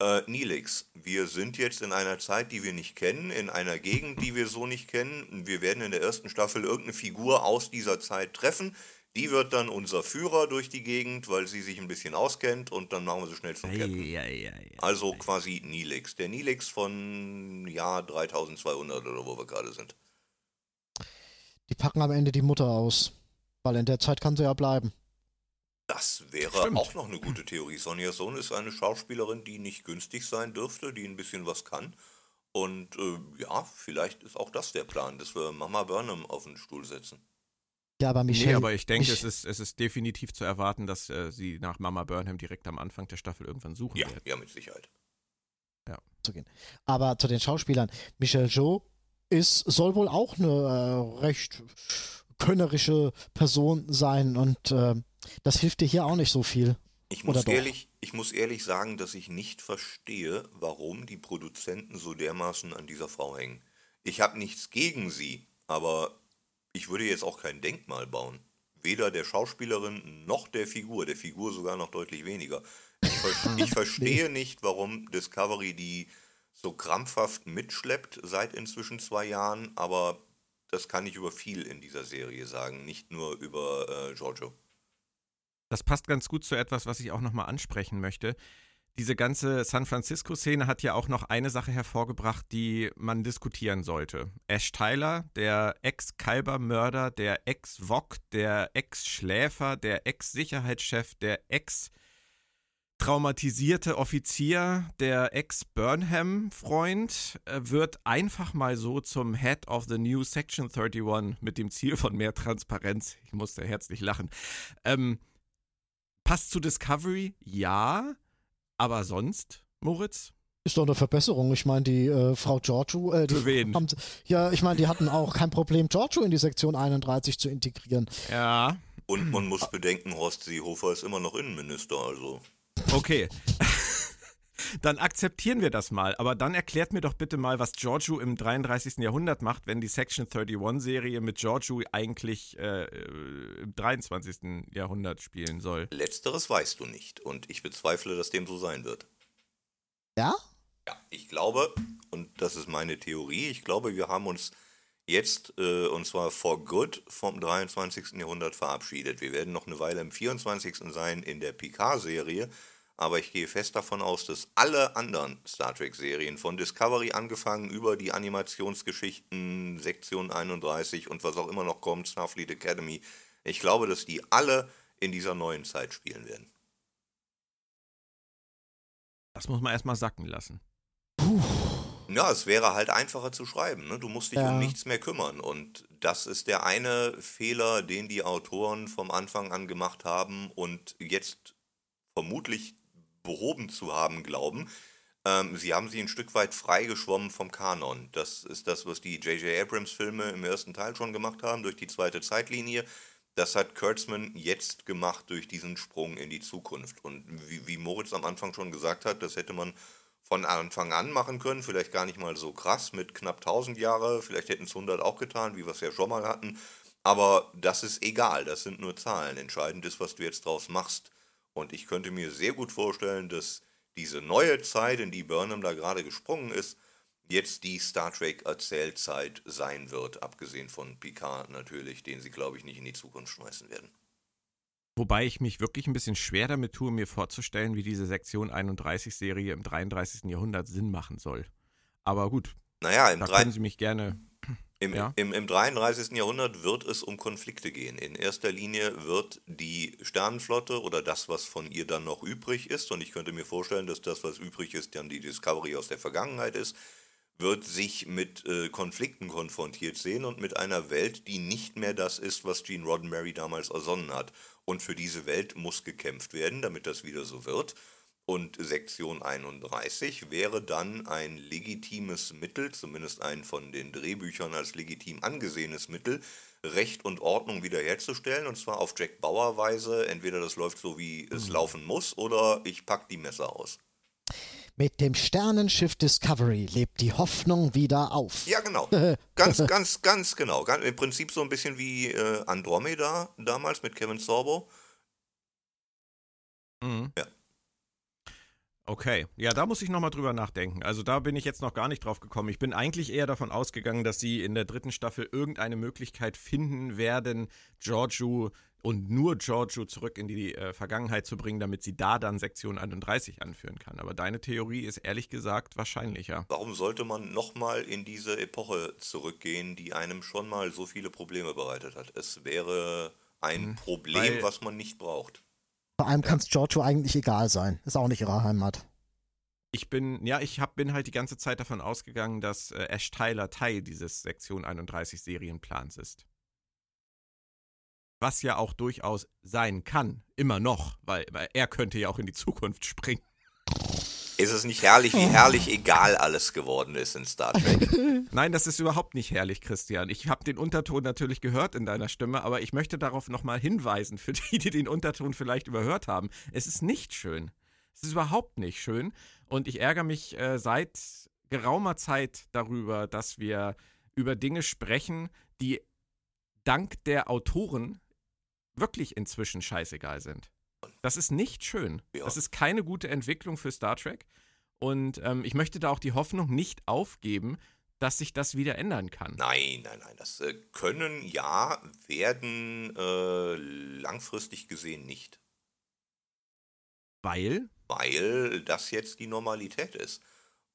äh, Nilix. Wir sind jetzt in einer Zeit, die wir nicht kennen, in einer Gegend, die wir so nicht kennen. Wir werden in der ersten Staffel irgendeine Figur aus dieser Zeit treffen. Die wird dann unser Führer durch die Gegend, weil sie sich ein bisschen auskennt und dann machen wir sie schnell zum Captain. Eieieiei. Also quasi Nilix. Der Nilix von Jahr 3200 oder wo wir gerade sind. Die packen am Ende die Mutter aus. Weil in der Zeit kann sie ja bleiben. Das wäre Stimmt. auch noch eine gute Theorie. Sonja Sohn ist eine Schauspielerin, die nicht günstig sein dürfte, die ein bisschen was kann. Und äh, ja, vielleicht ist auch das der Plan, dass wir Mama Burnham auf den Stuhl setzen. Ja, aber Michelle. Nee, aber ich denke, Mich- es ist, es ist definitiv zu erwarten, dass äh, sie nach Mama Burnham direkt am Anfang der Staffel irgendwann suchen Ja, wird. ja, mit Sicherheit. zu gehen. Aber zu den Schauspielern. Michelle Jo ist, soll wohl auch eine äh, recht könnerische Person sein und äh, das hilft dir hier auch nicht so viel. Ich Oder muss, doch? ehrlich, ich muss ehrlich sagen, dass ich nicht verstehe, warum die Produzenten so dermaßen an dieser Frau hängen. Ich habe nichts gegen sie, aber ich würde jetzt auch kein Denkmal bauen. Weder der Schauspielerin noch der Figur, der Figur sogar noch deutlich weniger. Ich, ver ich verstehe nicht, warum Discovery die so krampfhaft mitschleppt seit inzwischen zwei Jahren, aber das kann ich über viel in dieser Serie sagen, nicht nur über äh, Giorgio. Das passt ganz gut zu etwas, was ich auch nochmal ansprechen möchte. Diese ganze San Francisco-Szene hat ja auch noch eine Sache hervorgebracht, die man diskutieren sollte. Ash Tyler, der Ex-Kalber-Mörder, der Ex-Wok, der Ex-Schläfer, der Ex-Sicherheitschef, der Ex- traumatisierte Offizier, der Ex-Burnham-Freund, äh, wird einfach mal so zum Head of the New Section 31 mit dem Ziel von mehr Transparenz. Ich musste herzlich lachen. Ähm, passt zu Discovery? Ja. Aber sonst, Moritz? Ist doch eine Verbesserung. Ich meine, die äh, Frau Giorgio, äh, die Für wen? Haben, ja, ich meine, die hatten auch kein Problem, Giorgio in die Sektion 31 zu integrieren. Ja. Und man muss bedenken, Horst Seehofer ist immer noch Innenminister, also. Okay. Dann akzeptieren wir das mal. Aber dann erklärt mir doch bitte mal, was Giorgio im 33. Jahrhundert macht, wenn die Section 31-Serie mit Giorgio eigentlich äh, im 23. Jahrhundert spielen soll. Letzteres weißt du nicht und ich bezweifle, dass dem so sein wird. Ja? Ja, ich glaube, und das ist meine Theorie, ich glaube, wir haben uns jetzt, äh, und zwar for good, vom 23. Jahrhundert verabschiedet. Wir werden noch eine Weile im 24. sein in der Picard-Serie, aber ich gehe fest davon aus, dass alle anderen Star Trek-Serien, von Discovery angefangen über die Animationsgeschichten, Sektion 31 und was auch immer noch kommt, Starfleet Academy, ich glaube, dass die alle in dieser neuen Zeit spielen werden. Das muss man erstmal sacken lassen. Puh. Ja, es wäre halt einfacher zu schreiben. Ne? Du musst dich Ja. um nichts mehr kümmern. Und das ist der eine Fehler, den die Autoren vom Anfang an gemacht haben und jetzt vermutlich behoben zu haben glauben. Ähm, sie haben sie ein Stück weit freigeschwommen vom Kanon. Das ist das, was die J.J. Abrams-Filme im ersten Teil schon gemacht haben, durch die zweite Zeitlinie. Das hat Kurtzman jetzt gemacht durch diesen Sprung in die Zukunft. Und wie, wie Moritz am Anfang schon gesagt hat, das hätte man von Anfang an machen können, vielleicht gar nicht mal so krass mit knapp 1000 Jahre, vielleicht hätten es 100 auch getan, wie wir es ja schon mal hatten, aber das ist egal, das sind nur Zahlen. Entscheidend ist, was du jetzt draus machst. Und ich könnte mir sehr gut vorstellen, dass diese neue Zeit, in die Burnham da gerade gesprungen ist, jetzt die Star Trek Erzählzeit sein wird, abgesehen von Picard natürlich, den sie, glaube ich, nicht in die Zukunft schmeißen werden. Wobei ich mich wirklich ein bisschen schwer damit tue, mir vorzustellen, wie diese Sektion 31-Serie im 33. Jahrhundert Sinn machen soll. Aber gut, Naja, im da können Sie mich gerne. Im, Ja. im, Im 33. Jahrhundert wird es um Konflikte gehen. In erster Linie wird die Sternenflotte oder das, was von ihr dann noch übrig ist, und ich könnte mir vorstellen, dass das, was übrig ist, dann die Discovery aus der Vergangenheit ist, wird sich mit äh, Konflikten konfrontiert sehen und mit einer Welt, die nicht mehr das ist, was Gene Roddenberry damals ersonnen hat. Und für diese Welt muss gekämpft werden, damit das wieder so wird. Und Sektion 31 wäre dann ein legitimes Mittel, zumindest ein von den Drehbüchern als legitim angesehenes Mittel, Recht und Ordnung wiederherzustellen. Und zwar auf Jack Bauer Weise. Entweder das läuft so, wie es laufen muss, oder ich pack die Messer aus. Mit dem Sternenschiff Discovery lebt die Hoffnung wieder auf. Ja, genau. Ganz, ganz, ganz genau. Ganz, Im Prinzip so ein bisschen wie äh, Andromeda damals mit Kevin Sorbo. Mhm. Ja. Okay, ja, da muss ich nochmal drüber nachdenken. Also da bin ich jetzt noch gar nicht drauf gekommen. Ich bin eigentlich eher davon ausgegangen, dass sie in der dritten Staffel irgendeine Möglichkeit finden werden, Giorgio und nur Giorgio zurück in die äh, Vergangenheit zu bringen, damit sie da dann Sektion 31 anführen kann. Aber deine Theorie ist ehrlich gesagt wahrscheinlicher. Warum sollte man nochmal in diese Epoche zurückgehen, die einem schon mal so viele Probleme bereitet hat? Es wäre ein Problem, weil- was man nicht braucht. Vor allem kann es Giorgio eigentlich egal sein. Ist auch nicht ihre Heimat. Ich bin, ja, ich hab, bin halt die ganze Zeit davon ausgegangen, dass äh, Ash Tyler Teil dieses Sektion 31 Serienplans ist. Was ja auch durchaus sein kann, immer noch, weil, weil er könnte ja auch in die Zukunft springen. Ist es nicht herrlich, wie herrlich egal alles geworden ist in Star Trek? Nein, das ist überhaupt nicht herrlich, Christian. Ich habe den Unterton natürlich gehört in deiner Stimme, aber ich möchte darauf nochmal hinweisen, für die, die den Unterton vielleicht überhört haben. Es ist nicht schön. Es ist überhaupt nicht schön. Und ich ärgere mich äh, seit geraumer Zeit darüber, dass wir über Dinge sprechen, die dank der Autoren wirklich inzwischen scheißegal sind. Das ist nicht schön. Ja. Das ist keine gute Entwicklung für Star Trek. Und ähm, ich möchte da auch die Hoffnung nicht aufgeben, dass sich das wieder ändern kann. Nein, nein, nein. Das äh, können ja, werden äh, langfristig gesehen nicht. Weil, Weil das jetzt die Normalität ist.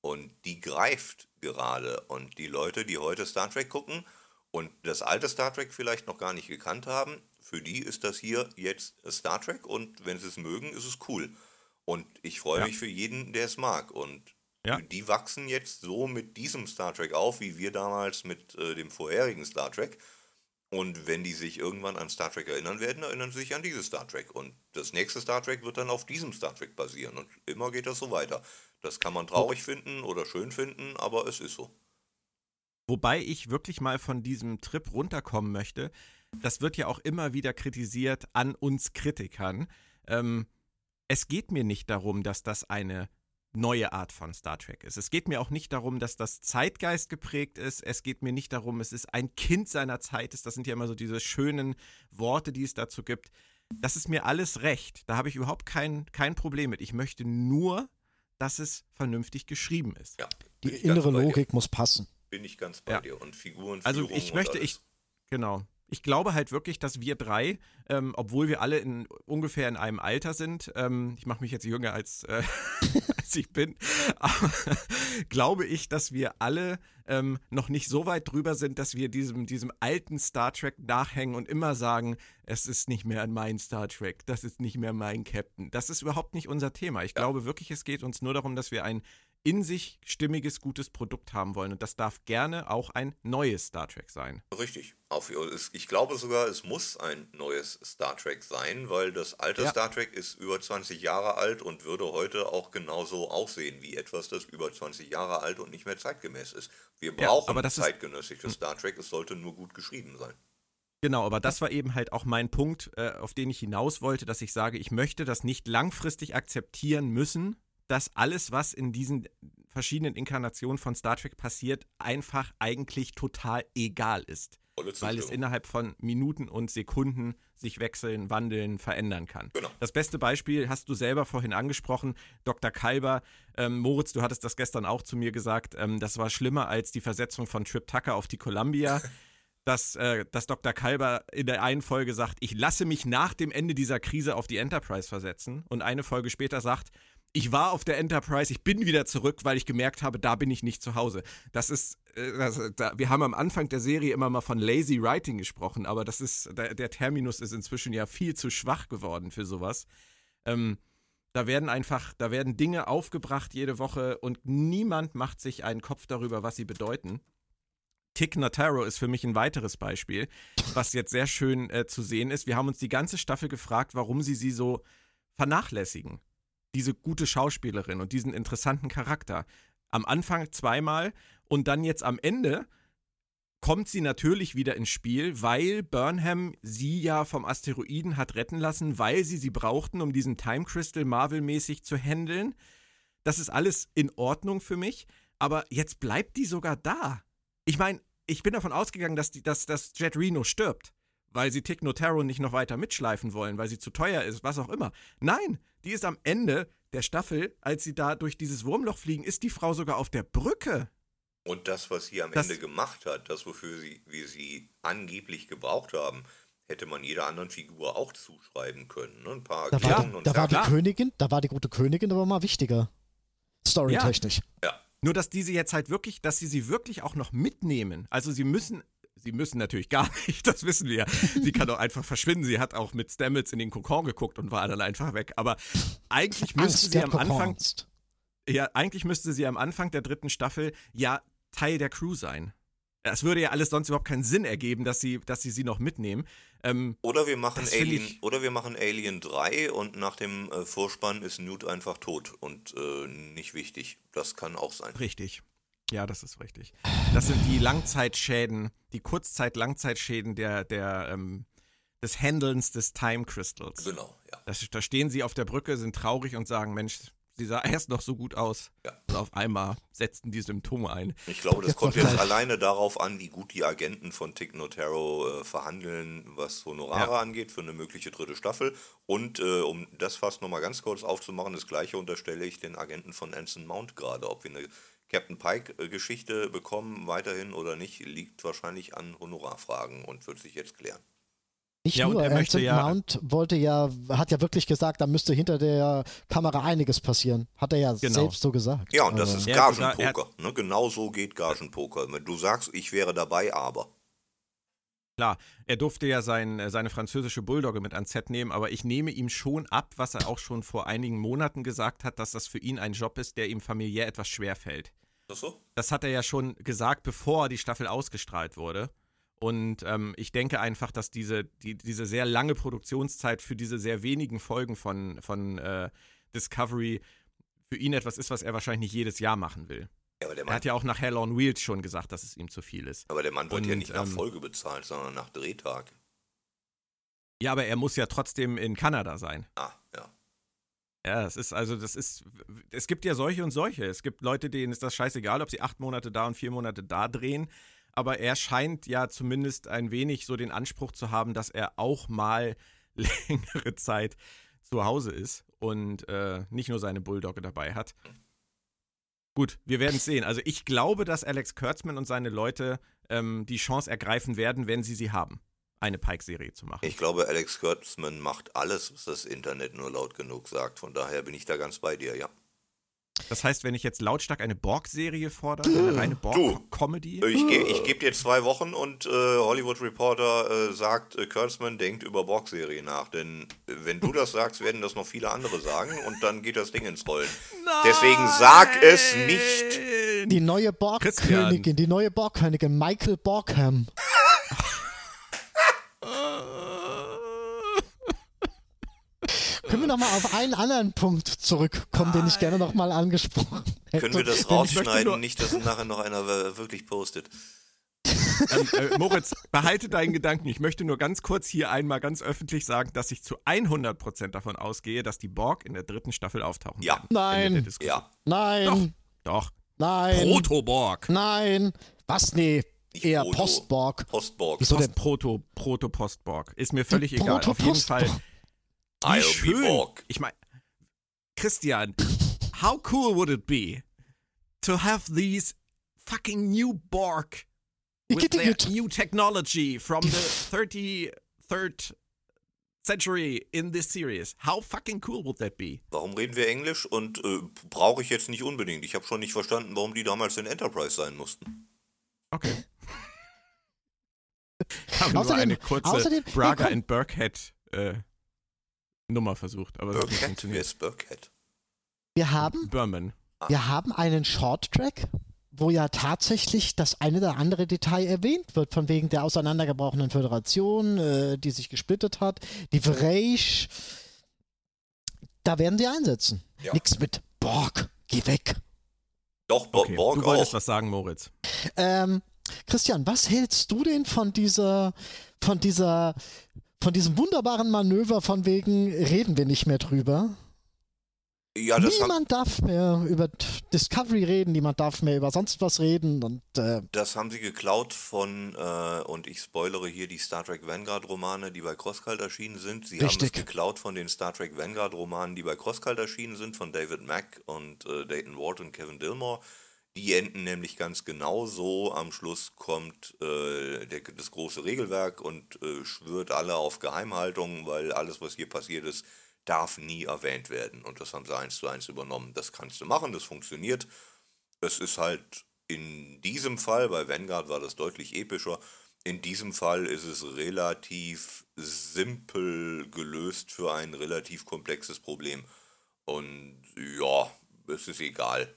Und die greift gerade. Und die Leute, die heute Star Trek gucken und das alte Star Trek vielleicht noch gar nicht gekannt haben, für die ist das hier jetzt Star Trek und wenn sie es mögen, ist es cool. Und ich freue Ja. mich für jeden, der es mag. Und Ja. die wachsen jetzt so mit diesem Star Trek auf, wie wir damals mit äh, dem vorherigen Star Trek. Und wenn die sich irgendwann an Star Trek erinnern werden, erinnern sie sich an dieses Star Trek. Und das nächste Star Trek wird dann auf diesem Star Trek basieren. Und immer geht das so weiter. Das kann man traurig finden oder schön finden, aber es ist so. wobei ich wirklich mal von diesem Trip runterkommen möchte, das wird ja auch immer wieder kritisiert an uns Kritikern. Ähm, es geht mir nicht darum, dass das eine neue Art von Star Trek ist. Es geht mir auch nicht darum, dass das Zeitgeist geprägt ist. Es geht mir nicht darum, es ist ein Kind seiner Zeit ist. Das sind ja immer so diese schönen Worte, die es dazu gibt. Das ist mir alles recht. Da habe ich überhaupt kein, kein Problem mit. Ich möchte nur, dass es vernünftig geschrieben ist. Ja, Die innere bei dir. Logik muss passen. Bin ich ganz bei Ja. dir. Und Figuren, Also ich möchte, ich, genau. Ich glaube halt wirklich, dass wir drei, ähm, obwohl wir alle in, ungefähr in einem Alter sind, ähm, ich mache mich jetzt jünger als, äh, als ich bin, aber glaube ich, dass wir alle ähm, noch nicht so weit drüber sind, dass wir diesem, diesem alten Star Trek nachhängen und immer sagen, es ist nicht mehr mein Star Trek, das ist nicht mehr mein Captain. Das ist überhaupt nicht unser Thema. Ich glaube wirklich, es geht uns nur darum, dass wir ein in sich stimmiges, gutes Produkt haben wollen. Und das darf gerne auch ein neues Star Trek sein. Richtig. Ich glaube sogar, es muss ein neues Star Trek sein, weil das alte Ja. Star Trek ist über 20 Jahre alt und würde heute auch genauso aussehen wie etwas, das über 20 Jahre alt und nicht mehr zeitgemäß ist. Wir Ja, brauchen aber das ist- zeitgenössisches Star Trek, es sollte nur gut geschrieben sein. Genau, aber das war eben halt auch mein Punkt, äh, auf den ich hinaus wollte, dass ich sage, ich möchte das nicht langfristig akzeptieren müssen, dass alles, was in diesen verschiedenen Inkarnationen von Star Trek passiert, einfach eigentlich total egal ist. Weil es innerhalb von Minuten und Sekunden sich wechseln, wandeln, verändern kann. Genau. Das beste Beispiel hast du selber vorhin angesprochen, Dr. Kalber. Ähm, Moritz, du hattest das gestern auch zu mir gesagt, ähm, das war schlimmer als die Versetzung von Trip Tucker auf die Columbia. dass, äh, dass Dr. Kalber in der einen Folge sagt, ich lasse mich nach dem Ende dieser Krise auf die Enterprise versetzen und eine Folge später sagt, ich war auf der Enterprise, ich bin wieder zurück, weil ich gemerkt habe, da bin ich nicht zu Hause. Das ist, äh, das, da, wir haben am Anfang der Serie immer mal von Lazy Writing gesprochen, aber das ist, der, der Terminus ist inzwischen ja viel zu schwach geworden für sowas. Ähm, da werden einfach, da werden Dinge aufgebracht jede Woche und niemand macht sich einen Kopf darüber, was sie bedeuten. Tick Notaro ist für mich ein weiteres Beispiel, was jetzt sehr schön äh, zu sehen ist. Wir haben uns die ganze Staffel gefragt, warum sie sie so vernachlässigen. Diese gute Schauspielerin und diesen interessanten Charakter. Am Anfang zweimal und dann jetzt am Ende kommt sie natürlich wieder ins Spiel, weil Burnham sie ja vom Asteroiden hat retten lassen, weil sie sie brauchten, um diesen Time Crystal Marvel-mäßig zu handeln. Das ist alles in Ordnung für mich, aber jetzt bleibt die sogar da. Ich meine, ich bin davon ausgegangen, dass, die, dass, dass Jet Reno stirbt, weil sie Tick Notaro nicht noch weiter mitschleifen wollen, weil sie zu teuer ist, was auch immer. Nein, die ist am Ende der Staffel, als sie da durch dieses Wurmloch fliegen, ist die Frau sogar auf der Brücke. Und das, was sie am Das- Ende gemacht hat, das, wofür sie, wir sie angeblich gebraucht haben, hätte man jeder anderen Figur auch zuschreiben können. Ne? Ein paar Da war, und da war die. Königin, da war die gute Königin aber mal wichtiger. Storytechnisch. Nur, dass diese jetzt halt wirklich, dass sie sie wirklich auch noch mitnehmen. Also sie müssen, sie müssen natürlich gar nicht, das wissen wir. Sie kann doch einfach verschwinden. Sie hat auch mit Stamets in den Kokon geguckt und war dann einfach weg. Aber eigentlich müsste sie am Anfang, ja, eigentlich müsste sie am Anfang der dritten Staffel ja Teil der Crew sein. Es würde ja alles sonst überhaupt keinen Sinn ergeben, dass sie, dass sie sie noch mitnehmen. Ähm, Oder wir machen Alien, ich- oder wir machen Alien 3 und nach dem äh, Vorspann ist Newt einfach tot und äh, nicht wichtig. Das kann auch sein. Richtig. Ja, das ist richtig. Das sind die Langzeitschäden, die Kurzzeit-Langzeitschäden der, der, ähm, des Handelns des Time Crystals. Genau, ja. Das, da stehen sie auf der Brücke, sind traurig und sagen, Mensch, sie sah erst noch so gut aus. ja. Und auf einmal setzten die Symptome ein. Ich glaube, das kommt jetzt alleine darauf an, wie gut die Agenten von Tick Notaro äh, verhandeln, was Honorare ja. angeht für eine mögliche dritte Staffel. Und äh, um das fast nochmal ganz kurz aufzumachen, das gleiche unterstelle ich den Agenten von Anson Mount gerade. Ob wir eine Captain Pike-Geschichte bekommen, weiterhin oder nicht, liegt wahrscheinlich an Honorarfragen und wird sich jetzt klären. Nicht ja, nur, Anson ja, Mount wollte ja, hat ja wirklich gesagt, da müsste hinter der Kamera einiges passieren. Hat er ja genau. selbst so gesagt. Ja, und das ist Gagenpoker. Ne? Genau so geht Gagenpoker. Wenn du sagst, ich wäre dabei, aber. Klar, er durfte ja sein, seine französische Bulldogge mit ans Set nehmen, aber ich nehme ihm schon ab, was er auch schon vor einigen Monaten gesagt hat, dass das für ihn ein Job ist, der ihm familiär etwas schwer fällt. Das so? Das hat er ja schon gesagt, bevor die Staffel ausgestrahlt wurde. Und ähm, ich denke einfach, dass diese, die, diese sehr lange Produktionszeit für diese sehr wenigen Folgen von, von äh, Discovery für ihn etwas ist, was er wahrscheinlich nicht jedes Jahr machen will. Ja, Mann, er hat ja auch nach Hell on Wheels schon gesagt, dass es ihm zu viel ist. Aber der Mann wird Und, ja nicht nach ähm, Folge bezahlt, sondern nach Drehtag. Ja, aber er muss ja trotzdem in Kanada sein. Ah, ja. Ja, es ist also, das ist, es gibt ja solche und solche. Es gibt Leute, denen ist das scheißegal, ob sie acht Monate da und vier Monate da drehen aber er scheint ja zumindest ein wenig so den Anspruch zu haben, dass er auch mal längere Zeit zu Hause ist und äh, nicht nur seine Bulldogge dabei hat. Gut, wir werden es sehen. Also ich glaube, dass Alex Kurtzman und seine Leute ähm, die Chance ergreifen werden, wenn sie sie haben, eine Pike-Serie zu machen. Ich glaube, Alex Kurtzman macht alles, was das Internet nur laut genug sagt. Von daher bin ich da ganz bei dir, ja. Das heißt, wenn ich jetzt lautstark eine Borg-Serie fordere, eine reine Borg-Comedy? Ich, ge ich gebe dir zwei Wochen und äh, Hollywood Reporter äh, sagt, äh, Kurtzman denkt über Borg-Serie nach. Denn äh, wenn du das sagst, werden das noch viele andere sagen und dann geht das Ding ins Rollen. Nein! Deswegen sag es nicht. Die neue Borg-Königin, die neue Borg-Königin, Michael Borgham. Können wir nochmal auf einen anderen Punkt zurückkommen, den ich gerne nochmal angesprochen hätte? Können wir das rausschneiden, nicht, dass nachher noch einer wirklich postet? ähm, äh, Moritz, behalte deinen Gedanken. Ich möchte nur ganz kurz hier einmal ganz öffentlich sagen, dass ich zu 100% davon ausgehe, dass die Borg in der dritten Staffel auftauchen ja. werden. Nein. Ja. Nein. Doch. Doch. Nein. Proto-Borg. Nein. Was? Nee. Nicht Eher Postborg. Postborg. Wieso Post, Proto, Proto-Postborg. Ist mir völlig egal. Auf jeden Fall wie I'll schön. Ich meine, Christian, how cool would it be to have these fucking new Borg with their new technology from the 33rd century in this series? How fucking cool would that be? Warum reden wir Englisch und äh, brauche ich jetzt nicht unbedingt? Ich habe schon nicht verstanden, warum die damals in Enterprise sein mussten. Okay. haben außerdem, nur eine kurze außerdem, Braga hey, and Burkhead äh, Nummer versucht, aber Burkhead? es funktioniert. ist Burkhead? Wir haben, Berman. wir haben einen Short-Track, wo ja tatsächlich das eine oder andere Detail erwähnt wird, von wegen der auseinandergebrochenen Föderation, äh, die sich gesplittet hat, die Vreich. Da werden sie einsetzen. Ja. Nix mit Borg, geh weg. Doch, Bo okay, Borg Du wolltest auch. was sagen, Moritz. Ähm, Christian, was hältst du denn von dieser, von dieser von diesem wunderbaren Manöver von wegen reden wir nicht mehr drüber. Ja, niemand darf mehr über Discovery reden, niemand darf mehr über sonst was reden. Und, äh das haben sie geklaut von, äh, und ich spoilere hier die Star Trek Vanguard-Romane, die bei Crosscult erschienen sind. Sie richtig. haben es geklaut von den Star Trek Vanguard-Romanen, die bei Crosscult erschienen sind, von David Mack und äh, Dayton Ward und Kevin Dillmore. Die enden nämlich ganz genau so. Am Schluss kommt äh, der, das große Regelwerk und äh, schwört alle auf Geheimhaltung, weil alles, was hier passiert ist, darf nie erwähnt werden. Und das haben sie eins zu eins übernommen. Das kannst du machen, das funktioniert. Es ist halt in diesem Fall, bei Vanguard war das deutlich epischer, in diesem Fall ist es relativ simpel gelöst für ein relativ komplexes Problem. Und ja, es ist egal.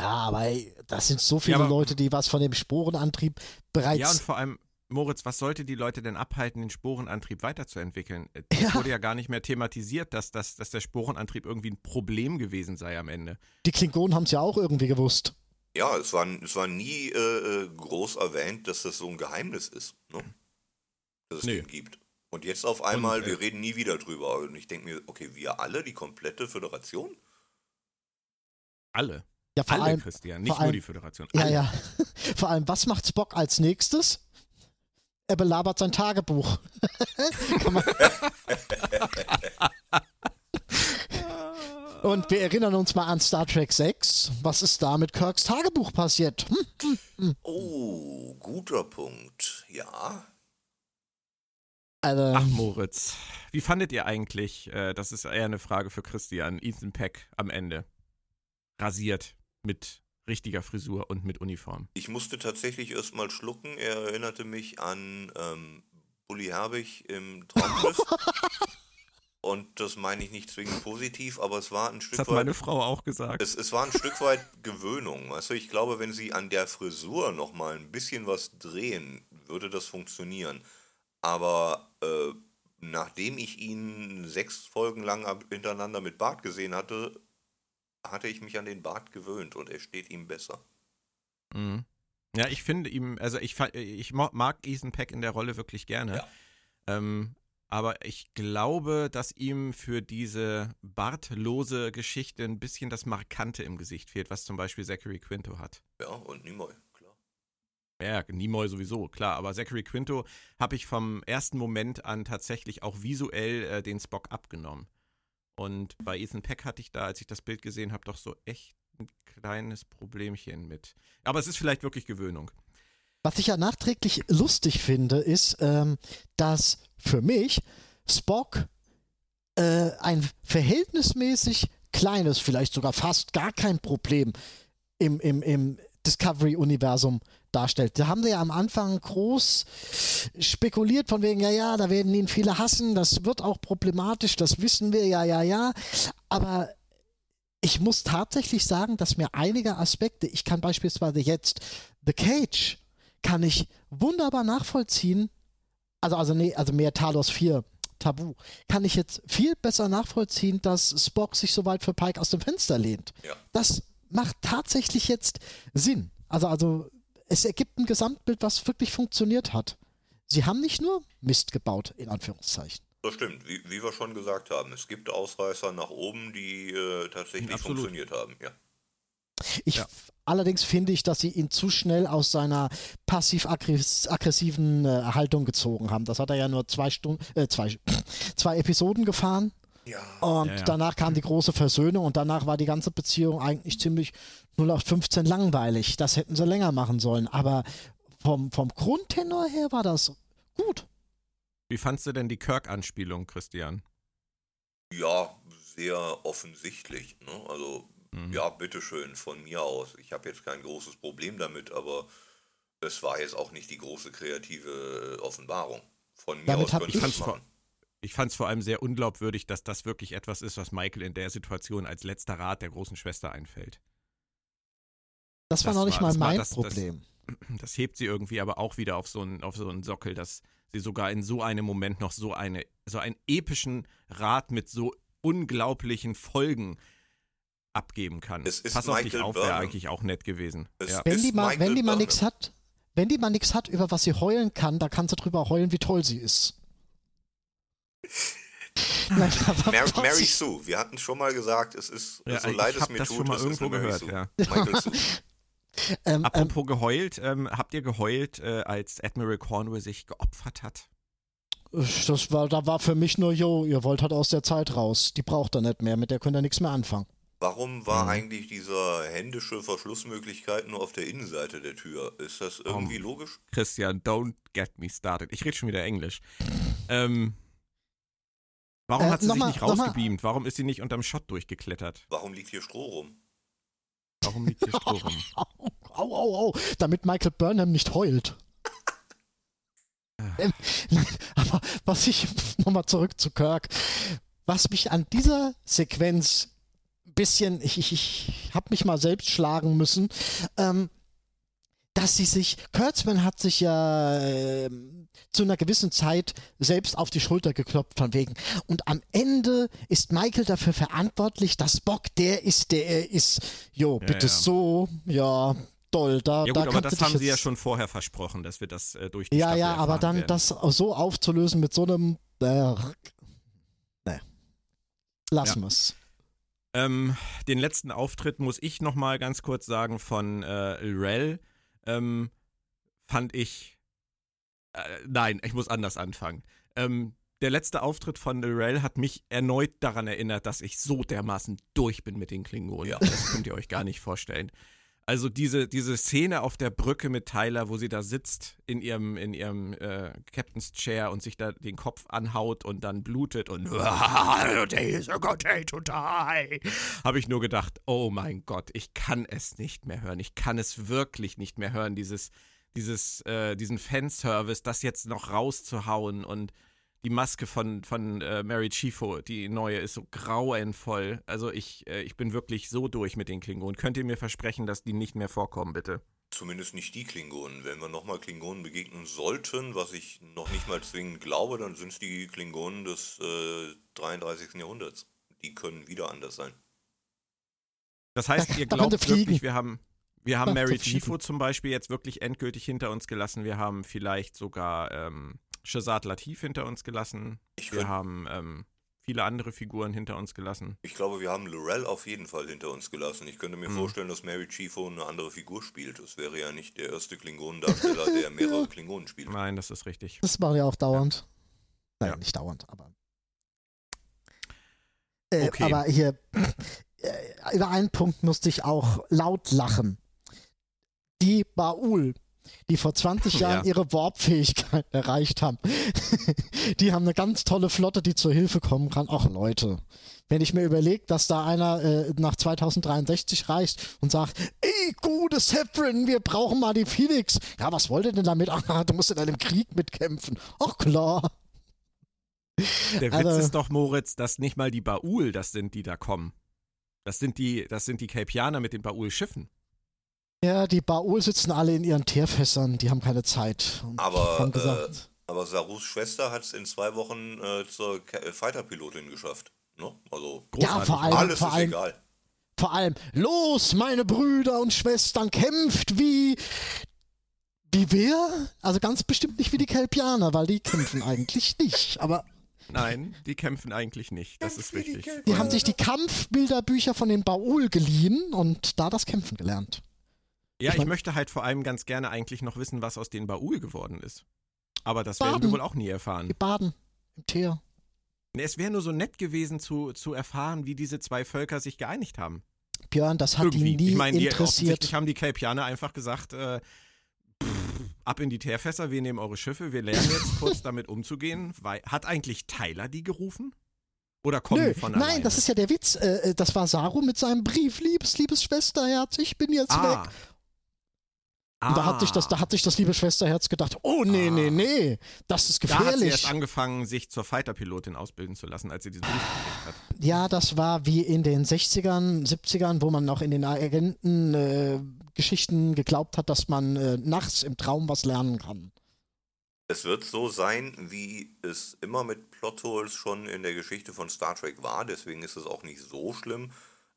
Ja, aber ey, das sind so viele ja, Leute, die was von dem Sporenantrieb bereits. Ja, und vor allem, Moritz, was sollte die Leute denn abhalten, den Sporenantrieb weiterzuentwickeln? Es ja. wurde ja gar nicht mehr thematisiert, dass, dass, dass der Sporenantrieb irgendwie ein Problem gewesen sei am Ende. Die Klingonen haben es ja auch irgendwie gewusst. Ja, es war, es war nie äh, äh, groß erwähnt, dass das so ein Geheimnis ist, ne? dass es nee. den gibt. Und jetzt auf einmal, und, äh, wir reden nie wieder drüber. Und ich denke mir, okay, wir alle, die komplette Föderation? Alle. Ja, vor Alle, allem, Christian, nicht vor nur allem- die Föderation. ja, Alle. ja. Vor allem, was macht Spock als nächstes? Er belabert sein Tagebuch. Und wir erinnern uns mal an Star Trek 6. Was ist da mit Kirks Tagebuch passiert? Hm? Oh, guter Punkt. Ja. Also, Ach, Moritz. Wie fandet ihr eigentlich, äh, das ist eher eine Frage für Christian, Ethan Peck am Ende? Rasiert mit richtiger Frisur und mit Uniform. Ich musste tatsächlich erstmal schlucken. Er erinnerte mich an ähm, Bully Herbig im Traumschiff. Und das meine ich nicht zwingend positiv, aber es war ein Das Stück hat weit. meine Frau auch gesagt. Es, es war ein Stück weit Gewöhnung. Du, ich glaube, wenn sie an der Frisur nochmal ein bisschen was drehen, würde das funktionieren. Aber äh, nachdem ich ihn sechs Folgen lang hintereinander mit Bart gesehen hatte, hatte ich mich an den Bart gewöhnt und er steht ihm besser. Mhm. Ja, ich finde ihm, also ich, ich mag Ethan Peck in der Rolle wirklich gerne. Ja. Ähm, aber ich glaube, dass ihm für diese bartlose Geschichte ein bisschen das Markante im Gesicht fehlt, was zum Beispiel Zachary Quinto hat. Ja, und Nimoy, klar. Ja, Nimoy sowieso, klar. Aber Zachary Quinto habe ich vom ersten Moment an tatsächlich auch visuell äh, den Spock abgenommen. Und bei Ethan Peck hatte ich da, als ich das Bild gesehen habe, doch so echt ein kleines Problemchen mit. Aber es ist vielleicht wirklich Gewöhnung. Was ich ja nachträglich lustig finde, ist, ähm, dass für mich Spock äh, ein verhältnismäßig kleines, vielleicht sogar fast gar kein Problem im, im, im Discovery-Universum darstellt. Da haben sie ja am Anfang groß spekuliert von wegen, ja, ja, da werden ihn viele hassen, das wird auch problematisch, das wissen wir, ja, ja, ja. Aber ich muss tatsächlich sagen, dass mir einige Aspekte, ich kann beispielsweise jetzt The Cage, kann ich wunderbar nachvollziehen, also, also, nee, also mehr Talos 4, Tabu, kann ich jetzt viel besser nachvollziehen, dass Spock sich so weit für Pike aus dem Fenster lehnt. Ja. Das macht tatsächlich jetzt Sinn. Also, also, es ergibt ein Gesamtbild, was wirklich funktioniert hat. Sie haben nicht nur Mist gebaut, in Anführungszeichen. Das stimmt, wie, wie wir schon gesagt haben. Es gibt Ausreißer nach oben, die äh, tatsächlich Absolut. funktioniert haben. Ja. Ich, Ja. Allerdings finde ich, dass sie ihn zu schnell aus seiner passiv-aggressiven äh, Haltung gezogen haben. Das hat er ja nur zwei Stunden, äh, zwei, zwei Episoden gefahren. Ja. Und Ja, ja. danach kam die große Versöhnung und danach war die ganze Beziehung eigentlich ziemlich 0815 langweilig. Das hätten sie länger machen sollen. Aber vom, vom Grundtenor her war das gut. Wie fandst du denn die Kirk-Anspielung, Christian? Ja, sehr offensichtlich. Ne? Also, Mhm. ja, bitteschön, von mir aus. Ich habe jetzt kein großes Problem damit, aber es war jetzt auch nicht die große kreative äh, Offenbarung. Von mir Damit aus könnte ich- ich das fand's machen. Ich fand es vor allem sehr unglaubwürdig, dass das wirklich etwas ist, was Michael in der Situation als letzter Rat der großen Schwester einfällt. Das war Das noch nicht war- mal das mein das- das- Problem. Das hebt sie irgendwie aber auch wieder auf so einen, auf so einen Sockel, dass sie sogar in so einem Moment noch so eine, so einen epischen Rat mit so unglaublichen Folgen abgeben kann. Es ist Pass auf dich Michael auf, wäre eigentlich auch nett gewesen. Es- Ja. Wenn die mal, wenn die mal nichts hat, wenn die mal nichts hat, über was sie heulen kann, da kann sie drüber heulen, wie toll sie ist. Nein, Mary, Mary Sue, wir hatten schon mal gesagt, es ist, Ja, so leid es mir das tut, schon mal irgendwo gehört, Sue. Michael Sue. ähm, ähm, Apropos geheult, ähm, habt ihr geheult, äh, als Admiral Cornwall sich geopfert hat? das war, da war für mich nur, jo, ihr wollt halt aus der Zeit raus. Die braucht er nicht mehr, mit der könnt ihr nichts mehr anfangen. Warum war Mhm. eigentlich dieser händische Verschlussmöglichkeit nur auf der Innenseite der Tür? Ist das irgendwie logisch? Christian, don't get me started. Ich rede schon wieder Englisch. Ähm, warum Äh, hat sie sich nochmal- nicht rausgebeamt? Warum ist sie nicht unterm Schott durchgeklettert? Warum liegt hier Stroh rum? Warum liegt hier Stroh rum? Au, au, au, au, damit Michael Burnham nicht heult. Ähm, nein, aber was ich, nochmal zurück zu Kirk, was mich an dieser Sequenz ein bisschen, ich, ich, ich habe mich mal selbst schlagen müssen, ähm, dass sie sich, Kurtzman hat sich ja ähm, zu einer gewissen Zeit selbst auf die Schulter geklopft von wegen. Und am Ende ist Michael dafür verantwortlich, dass Spock der ist, der er ist. Jo, Ja, bitte ja. so, ja, toll, da, Ja da gut, aber kannst das haben sie ja schon vorher versprochen, dass wir das äh, durch die Ja, Staffel ja, aber dann werden. das so aufzulösen mit so einem. Äh, ne. Lassen Ja. wir's. Ähm, den letzten Auftritt muss ich noch mal ganz kurz sagen von äh, Rel. Ähm, fand ich. Äh, nein, ich muss anders anfangen. Ähm, der letzte Auftritt von Rel hat mich erneut daran erinnert, dass ich so dermaßen durch bin mit den Klingonen. Ja. Das könnt ihr euch gar nicht vorstellen. Also diese, diese Szene auf der Brücke mit Tyler, wo sie da sitzt in ihrem, in ihrem äh, Captain's Chair und sich da den Kopf anhaut und dann blutet und there is a good day to die, habe ich nur gedacht, oh mein Gott, ich kann es nicht mehr hören. Ich kann es wirklich nicht mehr hören, dieses, dieses, äh, diesen Fanservice, das jetzt noch rauszuhauen und die Maske von, von äh, Mary Chifo, die neue, ist so grauenvoll. Also ich, äh, ich bin wirklich so durch mit den Klingonen. Könnt ihr mir versprechen, dass die nicht mehr vorkommen, bitte? Zumindest nicht die Klingonen. Wenn wir nochmal Klingonen begegnen sollten, was ich noch nicht mal zwingend glaube, dann sind es die Klingonen des äh, 33. Jahrhunderts. Die können wieder anders sein. Das heißt, ihr glaubt wirklich, wir haben, wir haben Ja, Mary. Chifo zum Beispiel jetzt wirklich endgültig hinter uns gelassen. Wir haben vielleicht sogar ähm, Shazad Latif hinter uns gelassen. Ich, Wir haben ähm, viele andere Figuren hinter uns gelassen. ich glaube, wir haben Lorel auf jeden Fall hinter uns gelassen. Ich könnte mir Mhm. vorstellen, dass Mary Chifo eine andere Figur spielt. Das wäre ja nicht der erste Klingonendarsteller, der mehrere Klingonen spielt. Nein, das ist richtig. Das machen ja auch dauernd. Nein, Ja. nicht dauernd, aber. Äh, Okay. Aber hier, äh, über einen Punkt musste ich auch laut lachen. Die Baul, die vor 20 Ja. Jahren ihre Warp-Fähigkeit erreicht haben, die haben eine ganz tolle Flotte, die zur Hilfe kommen kann. Ach Leute, wenn ich mir überlege, dass da einer äh, nach 2063 reist und sagt, ey, gute Severin, wir brauchen mal die Phoenix. Ja, was wollt ihr denn damit? Ach, du musst in einem Krieg mitkämpfen. Ach klar. Der Witz Also- ist doch, Moritz, dass nicht mal die Baul das sind, die da kommen. Das sind die, das sind die Capianer mit den Baul-Schiffen. Ja, die Baul sitzen alle in ihren Teerfässern, die haben keine Zeit. Und Aber, haben äh, gesagt, Aber Sarus Schwester hat es in zwei Wochen äh, zur äh, Fighter-Pilotin geschafft. Ne? Also, ja, vor allem, alles vor ist allem, egal. vor allem, los, meine Brüder und Schwestern, kämpft wie, wie wer? Also ganz bestimmt nicht wie die Kelpianer, weil die kämpfen eigentlich nicht. Aber Nein, die kämpfen eigentlich nicht. Das ist richtig. die haben sich die Kampfbilderbücher von den Baul geliehen und da das Kämpfen gelernt. Ja, Ich ich mein- möchte halt vor allem ganz gerne eigentlich noch wissen, was aus den Baul geworden ist. Aber das werden wir Baden. wohl auch nie erfahren. Die baden im Teer. Es wäre nur so nett gewesen zu, zu erfahren, wie diese zwei Völker sich geeinigt haben. Björn, das hat Irgendwie. die nie ich meine, die interessiert. haben die Kelpianer einfach gesagt, äh, pff, ab in die Teerfässer, wir nehmen eure Schiffe, wir lernen jetzt kurz damit umzugehen. Weil, hat eigentlich Tyler die gerufen? Oder kommen Nö, die von nein, alleine? das ist ja der Witz. Äh, äh, das war Saru mit seinem Brief, liebes, liebes Schwesterherz, ich bin jetzt ah. weg. Und da hat sich das, da hat sich das liebe Schwesterherz gedacht, oh nee, Ah. nee, nee, das ist Da hat sie gefährlich. erst angefangen, sich zur Fighter-Pilotin ausbilden zu lassen, als sie diesen Brief gekriegt hat. Ja, das war wie in den 60ern, 70ern, wo man noch in den Agentengeschichten äh, Geschichten geglaubt hat, dass man äh, nachts im Traum was lernen kann. Es wird so sein, wie es immer mit Plotholes schon in der Geschichte von Star Trek war, deswegen ist es auch nicht so schlimm.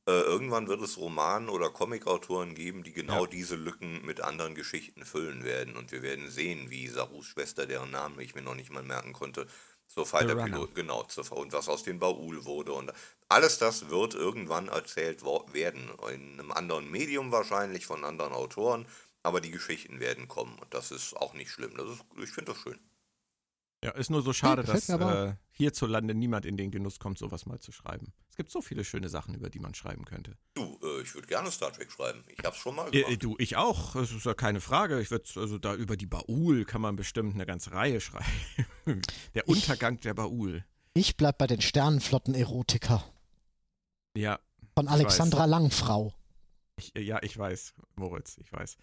Äh, irgendwann wird es Roman- oder Comicautoren geben, die genau Ja. diese Lücken mit anderen Geschichten füllen werden. Und wir werden sehen, wie Sarus Schwester, deren Namen ich mir noch nicht mal merken konnte, zur Fighter-Pilot, genau, zur, und was aus den Baul wurde. Und alles das wird irgendwann erzählt werden. In einem anderen Medium wahrscheinlich, von anderen Autoren. Aber die Geschichten werden kommen. Und das ist auch nicht schlimm. Das ist, ich finde das schön. Ja, ist nur so schade, gefällt dass äh, hierzulande niemand in den Genuss kommt, sowas mal zu schreiben. Es gibt so viele schöne Sachen, über die man schreiben könnte. Du, äh, ich würde gerne Star Trek schreiben. Ich hab's schon mal gemacht. äh, du, ich auch. Das ist ja keine Frage. Ich würde also da über die Baul kann man bestimmt eine ganze Reihe schreiben. Der Ich- Untergang der Baul. Ich bleib bei den Sternenflotten-Erotiker Ja, von Ich Alexandra Langfrau. ich, ja, ich weiß, Moritz, ich weiß.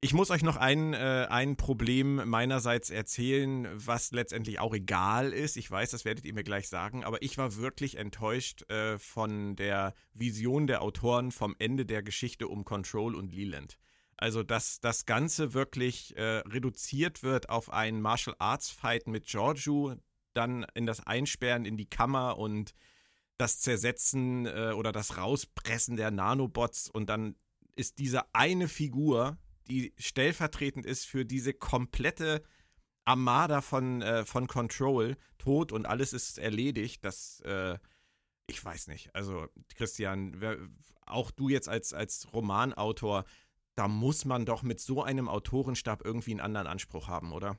Ich muss euch noch ein, äh, ein Problem meinerseits erzählen, was letztendlich auch egal ist. Ich weiß, das werdet ihr mir gleich sagen, aber ich war wirklich enttäuscht äh, von der Vision der Autoren vom Ende der Geschichte um Control und Leland. Also, dass das Ganze wirklich äh, reduziert wird auf einen Martial Arts Fight mit Giorgio, dann in das Einsperren in die Kammer und das Zersetzen äh, oder das Rauspressen der Nanobots und dann ist diese eine Figur, die stellvertretend ist für diese komplette Armada von, äh, von Control, tot und alles ist erledigt. Das, äh, ich weiß nicht. Also, Christian, wer, auch du jetzt als, als Romanautor, da muss man doch mit so einem Autorenstab irgendwie einen anderen Anspruch haben, oder?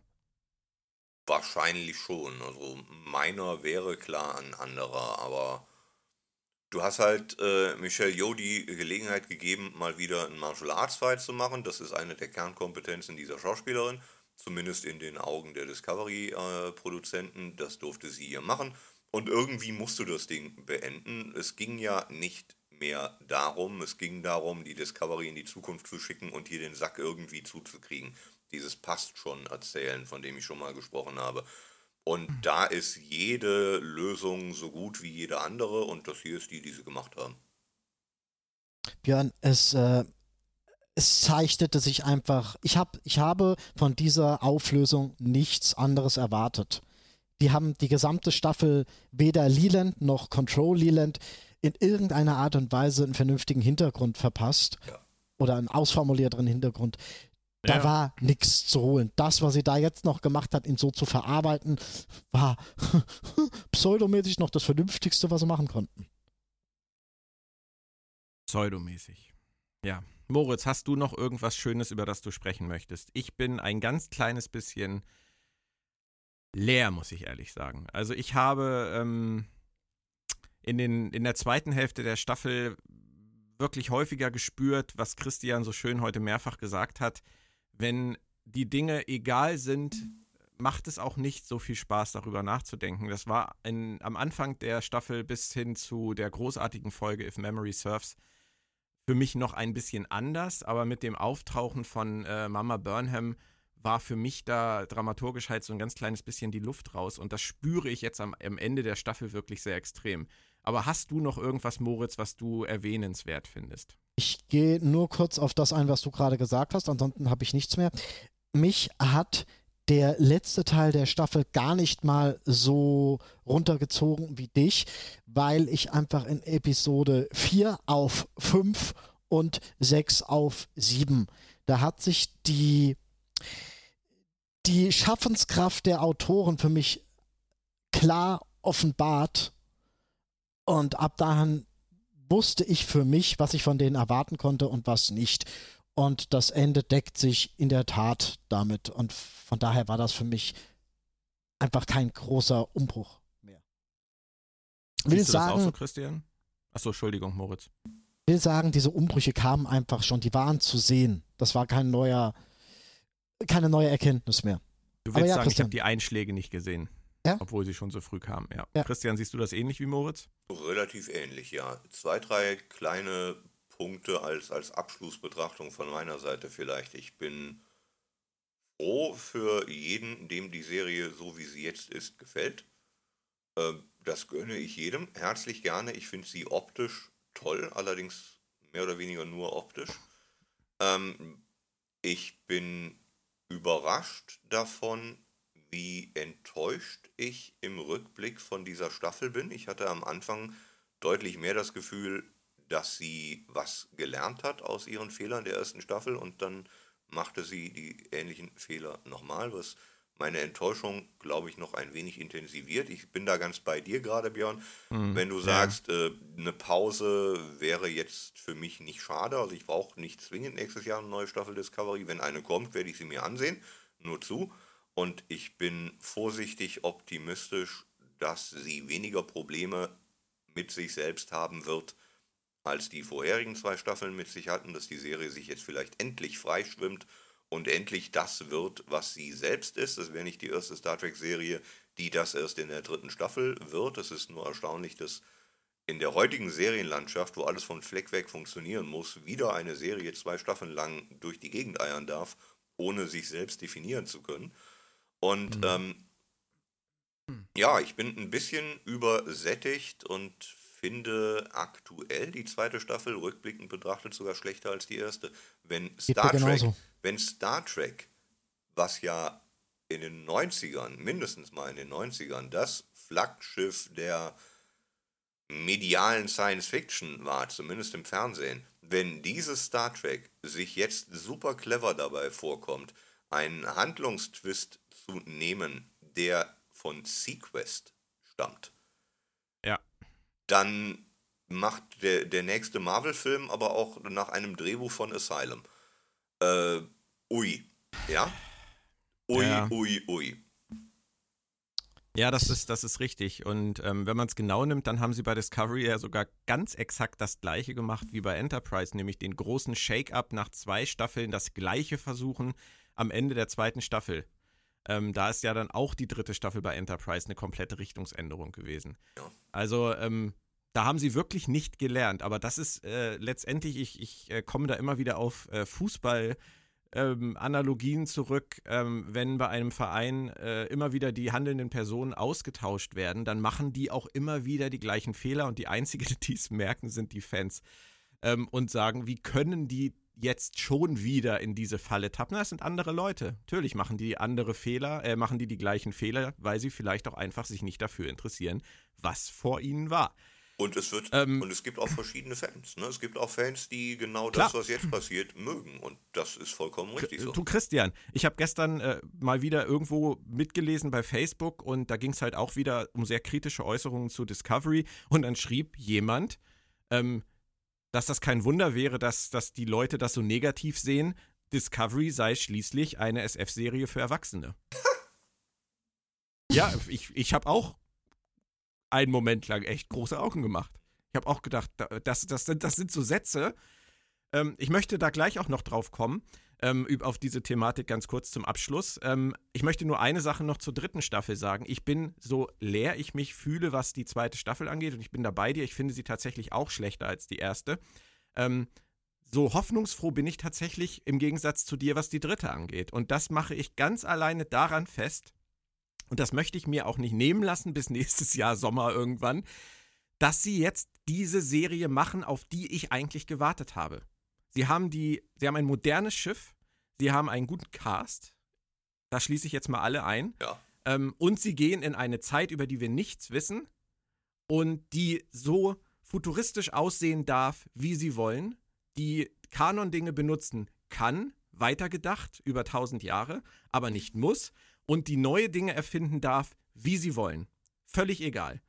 Wahrscheinlich schon. Also meiner wäre klar ein anderer, aber du hast halt äh, Michelle Yeoh die Gelegenheit gegeben, mal wieder einen Martial Arts Fight zu machen. Das ist eine der Kernkompetenzen dieser Schauspielerin, zumindest in den Augen der Discovery-Produzenten. Äh, das durfte sie hier machen. Und irgendwie musst du das Ding beenden. Es ging ja nicht mehr darum, es ging darum, die Discovery in die Zukunft zu schicken und hier den Sack irgendwie zuzukriegen. Dieses passt schon erzählen, von dem ich schon mal gesprochen habe. Und mhm. da ist jede Lösung so gut wie jede andere und das hier ist die, die sie gemacht haben. Björn, es, äh, es zeichnete sich einfach, ich, hab, ich habe von dieser Auflösung nichts anderes erwartet die haben die gesamte Staffel weder Leland noch Control Leland in irgendeiner Art und Weise einen vernünftigen Hintergrund verpasst ja. oder einen ausformulierteren Hintergrund. Da ja. war nichts zu holen. Das, was sie da jetzt noch gemacht hat, ihn so zu verarbeiten, war pseudomäßig noch das Vernünftigste, was sie machen konnten. Pseudomäßig. Ja. Moritz, hast du noch irgendwas Schönes, über das du sprechen möchtest? Ich bin ein ganz kleines bisschen leer, muss ich ehrlich sagen. Also ich habe ähm, in, den, in der zweiten Hälfte der Staffel wirklich häufiger gespürt, was Christian so schön heute mehrfach gesagt hat. Wenn die Dinge egal sind, macht es auch nicht so viel Spaß, darüber nachzudenken. Das war in, am Anfang der Staffel bis hin zu der großartigen Folge If Memory Serves für mich noch ein bisschen anders, aber mit dem Auftauchen von äh, Mama Burnham war für mich da dramaturgisch halt so ein ganz kleines bisschen die Luft raus. Und das spüre ich jetzt am, am Ende der Staffel wirklich sehr extrem. Aber hast du noch irgendwas, Moritz, was du erwähnenswert findest? Ich gehe nur kurz auf das ein, was du gerade gesagt hast, ansonsten habe ich nichts mehr. Mich hat der letzte Teil der Staffel gar nicht mal so runtergezogen wie dich, weil ich einfach in Episode 4 auf 5 und 6 auf 7, da hat sich die die Schaffenskraft der Autoren für mich klar offenbart. Und ab dahin wusste ich für mich, was ich von denen erwarten konnte und was nicht. Und das Ende deckt sich in der Tat damit. Und von daher war das für mich einfach kein großer Umbruch mehr. Will Siehst du sagen, das auch so, Christian? Achso, Entschuldigung, Moritz. Will sagen, diese Umbrüche kamen einfach schon, die waren zu sehen. Das war kein neuer keine neue Erkenntnis mehr. Du willst ja, sagen, Christian. ich habe die Einschläge nicht gesehen. Ja? Obwohl sie schon so früh kamen, ja. ja. Christian, siehst du das ähnlich wie Moritz? Relativ ähnlich, ja. Zwei, drei kleine Punkte als, als Abschlussbetrachtung von meiner Seite vielleicht. Ich bin froh für jeden, dem die Serie so wie sie jetzt ist gefällt. Ähm, das gönne ich jedem herzlich gerne. Ich finde sie optisch toll, allerdings mehr oder weniger nur optisch. Ähm, ich bin überrascht davon, wie enttäuscht ich im Rückblick von dieser Staffel bin. Ich hatte am Anfang deutlich mehr das Gefühl, dass sie was gelernt hat aus ihren Fehlern der ersten Staffel und dann machte sie die ähnlichen Fehler nochmal, was meine Enttäuschung, glaube ich, noch ein wenig intensiviert. Ich bin da ganz bei dir gerade, Björn. Mhm. Wenn du sagst, ja. äh, eine Pause wäre jetzt für mich nicht schade, also ich brauche nicht zwingend nächstes Jahr eine neue Staffel Discovery. Wenn eine kommt, werde ich sie mir ansehen. Nur zu. Und ich bin vorsichtig optimistisch, dass sie weniger Probleme mit sich selbst haben wird, als die vorherigen zwei Staffeln mit sich hatten, dass die Serie sich jetzt vielleicht endlich freischwimmt und endlich das wird, was sie selbst ist. Das wäre nicht die erste Star Trek-Serie, die das erst in der dritten Staffel wird. Es ist nur erstaunlich, dass in der heutigen Serienlandschaft, wo alles von Fleck weg funktionieren muss, wieder eine Serie zwei Staffeln lang durch die Gegend eiern darf, ohne sich selbst definieren zu können. Und mhm. ähm, ja, ich bin ein bisschen übersättigt und finde aktuell die zweite Staffel rückblickend betrachtet sogar schlechter als die erste. Wenn Star Trek wenn Star Trek, was ja in den 90ern, mindestens mal in den 90ern, das Flaggschiff der medialen Science Fiction war, zumindest im Fernsehen, wenn dieses Star Trek sich jetzt super clever dabei vorkommt, einen Handlungstwist zu nehmen, der von Sequest stammt. Ja. dann macht der, der nächste Marvel-Film aber auch nach einem Drehbuch von Asylum. Äh, ui. Ja? Ui, Ja. ui, ui. Ja, das ist, das ist richtig. Und ähm, wenn man es genau nimmt, dann haben sie bei Discovery ja sogar ganz exakt das gleiche gemacht wie bei Enterprise, nämlich den großen Shake-up nach zwei Staffeln, das gleiche versuchen am Ende der zweiten Staffel. Ähm, da ist ja dann auch die dritte Staffel bei Enterprise eine komplette Richtungsänderung gewesen. Ja. Also, ähm, da haben sie wirklich nicht gelernt. Aber das ist äh, letztendlich, ich, ich äh, komme da immer wieder auf äh, Fußball ähm, Analogien zurück, ähm, wenn bei einem Verein äh, immer wieder die handelnden Personen ausgetauscht werden, dann machen die auch immer wieder die gleichen Fehler und die einzigen, die es merken, sind die Fans ähm, und sagen, wie können die jetzt schon wieder in diese Falle tappen? Das sind andere Leute. Natürlich machen die andere Fehler, äh, machen die die gleichen Fehler, weil sie vielleicht auch einfach sich nicht dafür interessieren, was vor ihnen war. Und es wird Ähm, und es gibt auch verschiedene Fans. Ne? Es gibt auch Fans, die genau Klar. das, was jetzt passiert, mögen. Und das ist vollkommen richtig so. Du Christian, ich habe gestern äh, mal wieder irgendwo mitgelesen bei Facebook und da ging es halt auch wieder um sehr kritische Äußerungen zu Discovery und dann schrieb jemand, ähm, dass das kein Wunder wäre, dass, dass die Leute das so negativ sehen. Discovery sei schließlich eine SF-Serie für Erwachsene. ja, ich, ich habe auch einen Moment lang echt große Augen gemacht. Ich habe auch gedacht, da- das, das, sind, das sind so Sätze. Ähm, ich möchte da gleich auch noch drauf kommen, ähm, auf diese Thematik ganz kurz zum Abschluss. Ähm, ich möchte nur eine Sache noch zur dritten Staffel sagen. Ich bin so leer ich mich fühle, was die zweite Staffel angeht, und ich bin da bei dir. Ich finde sie tatsächlich auch schlechter als die erste. Ähm, so hoffnungsfroh bin ich tatsächlich im Gegensatz zu dir, was die dritte angeht. Und das mache ich ganz alleine daran fest, und das möchte ich mir auch nicht nehmen lassen bis nächstes Jahr Sommer irgendwann, dass sie jetzt diese Serie machen, auf die ich eigentlich gewartet habe. Sie haben die, sie haben ein modernes Schiff, sie haben einen guten Cast, da schließe ich jetzt mal alle ein, Ja. ähm, und sie gehen in eine Zeit, über die wir nichts wissen und die so futuristisch aussehen darf, wie sie wollen, die Kanon-Dinge benutzen kann, weitergedacht über tausend Jahre, aber nicht muss und die neue Dinge erfinden darf, wie sie wollen. Völlig egal.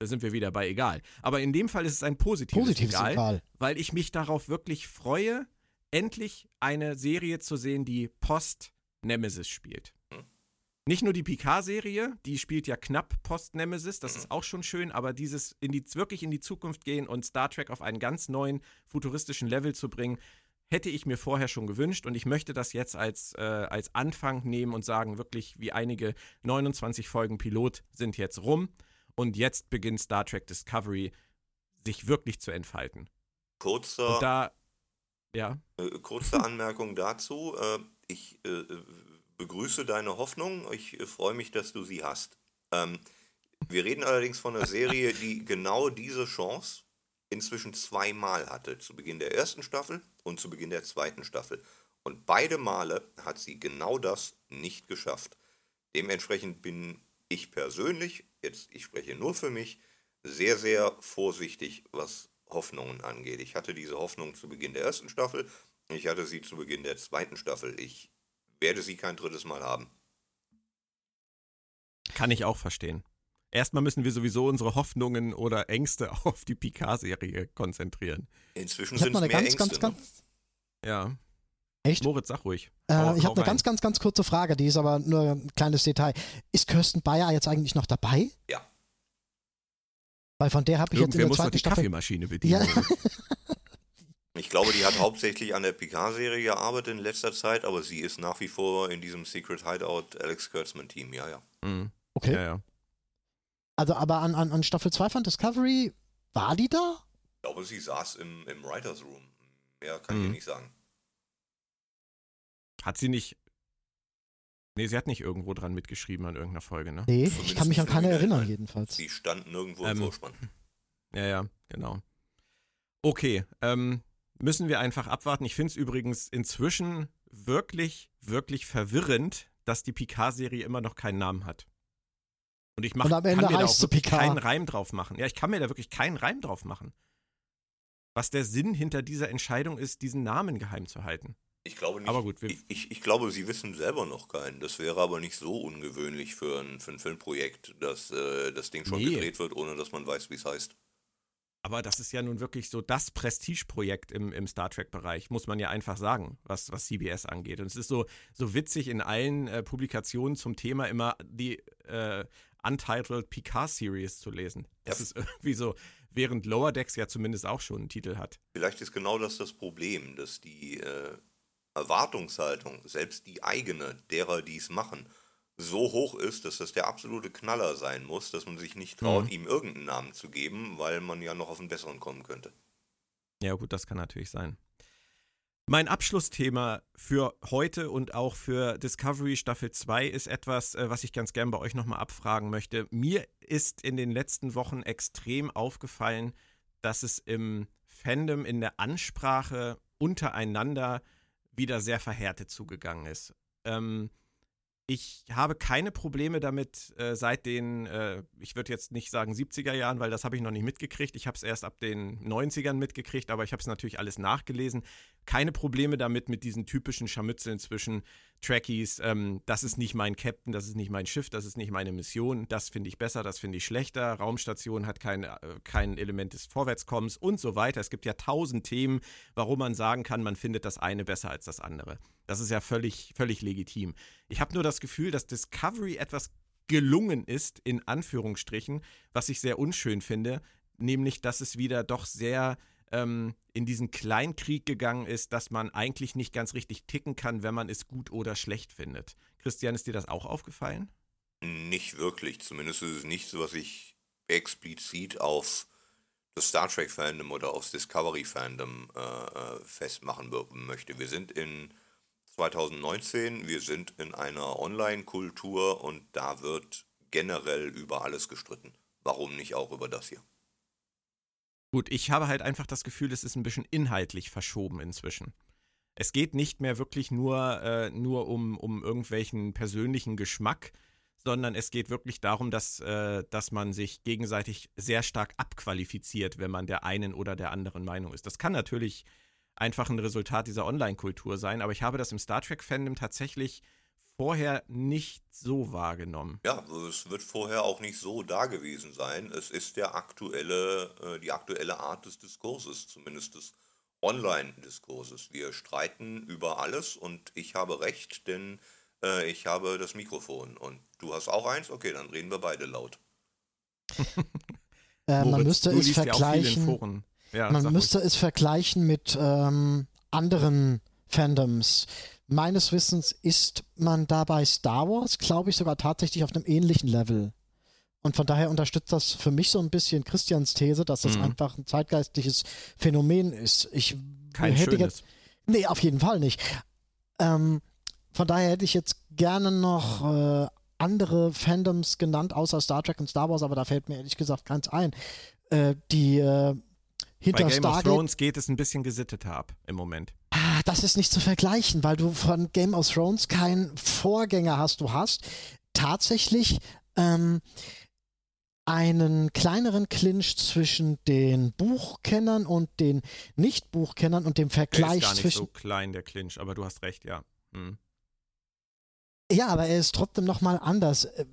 Da sind wir wieder bei egal. Aber in dem Fall ist es ein positives, Positives egal, Egal. weil ich mich darauf wirklich freue, endlich eine Serie zu sehen, die Post-Nemesis spielt. Nicht nur die Picard-Serie, die spielt ja knapp Post-Nemesis, das ist auch schon schön, aber dieses in die, wirklich in die Zukunft gehen und Star Trek auf einen ganz neuen futuristischen Level zu bringen, hätte ich mir vorher schon gewünscht und ich möchte das jetzt als, äh, als Anfang nehmen und sagen, wirklich wie einige 29 Folgen Pilot sind jetzt rum und jetzt beginnt Star Trek Discovery sich wirklich zu entfalten. Kurzer, da, ja, äh, kurze Anmerkung dazu. Äh, ich äh, begrüße deine Hoffnung. Ich äh, freue mich, dass du sie hast. Ähm, wir reden allerdings von einer Serie, die genau diese Chance inzwischen zweimal hatte. Zu Beginn der ersten Staffel und zu Beginn der zweiten Staffel. Und beide Male hat sie genau das nicht geschafft. Dementsprechend bin ich persönlich, jetzt ich spreche nur für mich, sehr, sehr vorsichtig, was Hoffnungen angeht. Ich hatte diese Hoffnung zu Beginn der ersten Staffel, ich hatte sie zu Beginn der zweiten Staffel. Ich werde sie kein drittes Mal haben. kann ich auch verstehen. Erstmal müssen wir sowieso unsere Hoffnungen oder Ängste auf die Picard-Serie konzentrieren. Inzwischen Ich habe sind es mehr ganz, Ängste. ganz, ne? ganz. Ja, Echt? Moritz, sag ruhig. Äh, Hau- ich habe eine ganz, ganz, ganz kurze Frage, die ist aber nur ein kleines Detail. Ist Kirsten Bayer jetzt eigentlich noch dabei? Ja. Weil von der habe ich jetzt in Irgendwer der muss zweiten die Staffel. Kaffeemaschine bedienen. Ja. Ich glaube, die hat hauptsächlich an der Picard-Serie gearbeitet in letzter Zeit, aber sie ist nach wie vor in diesem Secret Hideout Alex Kurtzman-Team, ja, ja. Mhm. Okay. Ja, ja. Also, aber an, an, an Staffel 2 von Discovery, war die da? Ich glaube, sie saß im, im Writers Room. Mehr kann ich Mhm. dir nicht sagen. Hat sie nicht. Nee, sie hat nicht irgendwo dran mitgeschrieben an irgendeiner Folge, ne? Nee, ich Zumindest kann mich an keine erinnern, jedenfalls. Sie stand nirgendwo im Ähm, Vorspann. Ja, ja, genau. Okay, ähm, müssen wir einfach abwarten. Ich finde es übrigens inzwischen wirklich, wirklich verwirrend, dass die Picard-Serie immer noch keinen Namen hat. Und ich mach, Und am Ende kann mir da auch keinen Reim drauf machen. Ja, ich kann mir da wirklich keinen Reim drauf machen. Was der Sinn hinter dieser Entscheidung ist, diesen Namen geheim zu halten. Ich glaube nicht. aber gut, wir- ich, ich, ich glaube, sie wissen selber noch keinen. Das wäre aber nicht so ungewöhnlich für ein, für ein Filmprojekt, dass äh, das Ding schon Nee. gedreht wird, ohne dass man weiß, wie es heißt. Aber das ist ja nun wirklich so das Prestigeprojekt im, im Star Trek-Bereich, muss man ja einfach sagen, was, was CBS angeht. Und es ist so, so witzig in allen äh, Publikationen zum Thema immer die äh, Untitled Picard Series zu lesen. Das ja. ist irgendwie so, während Lower Decks ja zumindest auch schon einen Titel hat. Vielleicht ist genau das das Problem, dass die äh, Erwartungshaltung, selbst die eigene derer, die es machen, so hoch ist, dass das der absolute Knaller sein muss, dass man sich nicht traut, mhm. ihm irgendeinen Namen zu geben, weil man ja noch auf einen besseren kommen könnte. Ja, gut, das kann natürlich sein. Mein Abschlussthema für heute und auch für Discovery Staffel 2 ist etwas, äh, was ich ganz gern bei euch nochmal abfragen möchte. Mir ist in den letzten Wochen extrem aufgefallen, dass es im Fandom, in der Ansprache untereinander wieder sehr verhärtet zugegangen ist. Ähm, ich habe keine Probleme damit äh, seit den, äh, ich würde jetzt nicht sagen 70er Jahren, weil das habe ich noch nicht mitgekriegt. Ich habe es erst ab den 90ern mitgekriegt, aber ich habe es natürlich alles nachgelesen. Keine Probleme damit mit diesen typischen Scharmützeln zwischen Trekkies. Ähm, das ist nicht mein Captain, das ist nicht mein Schiff, das ist nicht meine Mission. Das finde ich besser, das finde ich schlechter. Raumstation hat kein, äh, kein Element des Vorwärtskommens und so weiter. Es gibt ja tausend Themen, warum man sagen kann, man findet das eine besser als das andere. Das ist ja völlig, völlig legitim. Ich habe nur das Gefühl, dass Discovery etwas gelungen ist, in Anführungsstrichen, was ich sehr unschön finde, nämlich, dass es wieder doch sehr ähm, in diesen Kleinkrieg gegangen ist, dass man eigentlich nicht ganz richtig ticken kann, wenn man es gut oder schlecht findet. Christian, ist dir das auch aufgefallen? Nicht wirklich. Zumindest ist es nicht so, was ich explizit auf das Star Trek Fandom oder aufs Discovery Fandom äh, äh festmachen möchte. Wir sind in 2019. Wir sind in einer Online-Kultur und da wird generell über alles gestritten. Warum nicht auch über das hier? Gut, ich habe halt einfach das Gefühl, es ist ein bisschen inhaltlich verschoben inzwischen. Es geht nicht mehr wirklich nur, äh, nur um, um irgendwelchen persönlichen Geschmack, sondern es geht wirklich darum, dass, äh, dass man sich gegenseitig sehr stark abqualifiziert, wenn man der einen oder der anderen Meinung ist. Das kann natürlich einfach ein Resultat dieser Online-Kultur sein. Aber ich habe das im Star Trek-Fandom tatsächlich vorher nicht so wahrgenommen. Ja, es wird vorher auch nicht so da gewesen sein. Es ist der aktuelle, äh, die aktuelle Art des Diskurses, zumindest des Online-Diskurses. Wir streiten über alles und ich habe recht, denn äh, ich habe das Mikrofon und du hast auch eins. Okay, dann reden wir beide laut. äh, man müsste es vergleichen. Ja, Man müsste ruhig. es vergleichen mit ähm, anderen Fandoms. Meines Wissens ist man da bei Star Wars, glaube ich, sogar tatsächlich auf einem ähnlichen Level. Und von daher unterstützt das für mich so ein bisschen Christians These, dass das mhm. einfach ein zeitgeistliches Phänomen ist. Ich Kein hätte schönes. jetzt. Nee, auf jeden Fall nicht. Ähm, von daher hätte ich jetzt gerne noch äh, andere Fandoms genannt, außer Star Trek und Star Wars, aber da fällt mir ehrlich gesagt keins ein. Äh, die äh, hinter Bei Game Stargate. of Thrones geht es ein bisschen gesitteter ab im Moment. Ah, das ist nicht zu vergleichen, weil du von Game of Thrones keinen Vorgänger hast. Du hast tatsächlich ähm, einen kleineren Clinch zwischen den Buchkennern und den Nicht-Buchkennern und dem Vergleich der ist gar nicht so klein, der Clinch, aber du hast recht, ja. Hm. Ja, aber er ist trotzdem nochmal anders. Äh,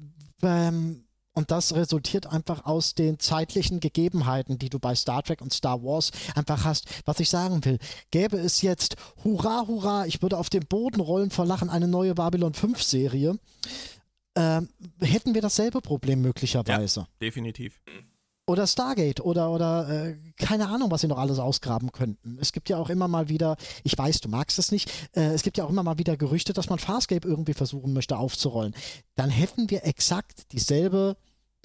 ähm, und das resultiert einfach aus den zeitlichen Gegebenheiten, die du bei Star Trek und Star Wars einfach hast. Was ich sagen will, gäbe es jetzt, hurra, hurra, ich würde auf den Boden rollen vor Lachen, eine neue Babylon 5 Serie, äh, hätten wir dasselbe Problem möglicherweise. Ja, definitiv. Oder Stargate oder, oder äh, keine Ahnung, was sie noch alles ausgraben könnten. Es gibt ja auch immer mal wieder, ich weiß, du magst es nicht, äh, es gibt ja auch immer mal wieder Gerüchte, dass man Farscape irgendwie versuchen möchte aufzurollen. Dann hätten wir exakt dieselbe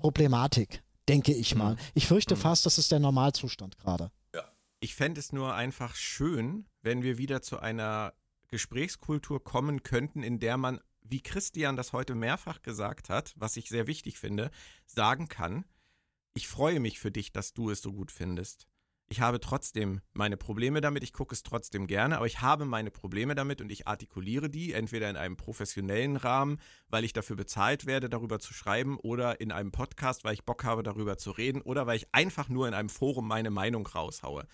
Problematik, denke ich mal. Mhm. Ich fürchte mhm. fast, das ist der Normalzustand gerade. Ja. Ich fände es nur einfach schön, wenn wir wieder zu einer Gesprächskultur kommen könnten, in der man, wie Christian das heute mehrfach gesagt hat, was ich sehr wichtig finde, sagen kann, ich freue mich für dich, dass du es so gut findest. Ich habe trotzdem meine Probleme damit, ich gucke es trotzdem gerne, aber ich habe meine Probleme damit und ich artikuliere die, entweder in einem professionellen Rahmen, weil ich dafür bezahlt werde, darüber zu schreiben, oder in einem Podcast, weil ich Bock habe, darüber zu reden, oder weil ich einfach nur in einem Forum meine Meinung raushaue.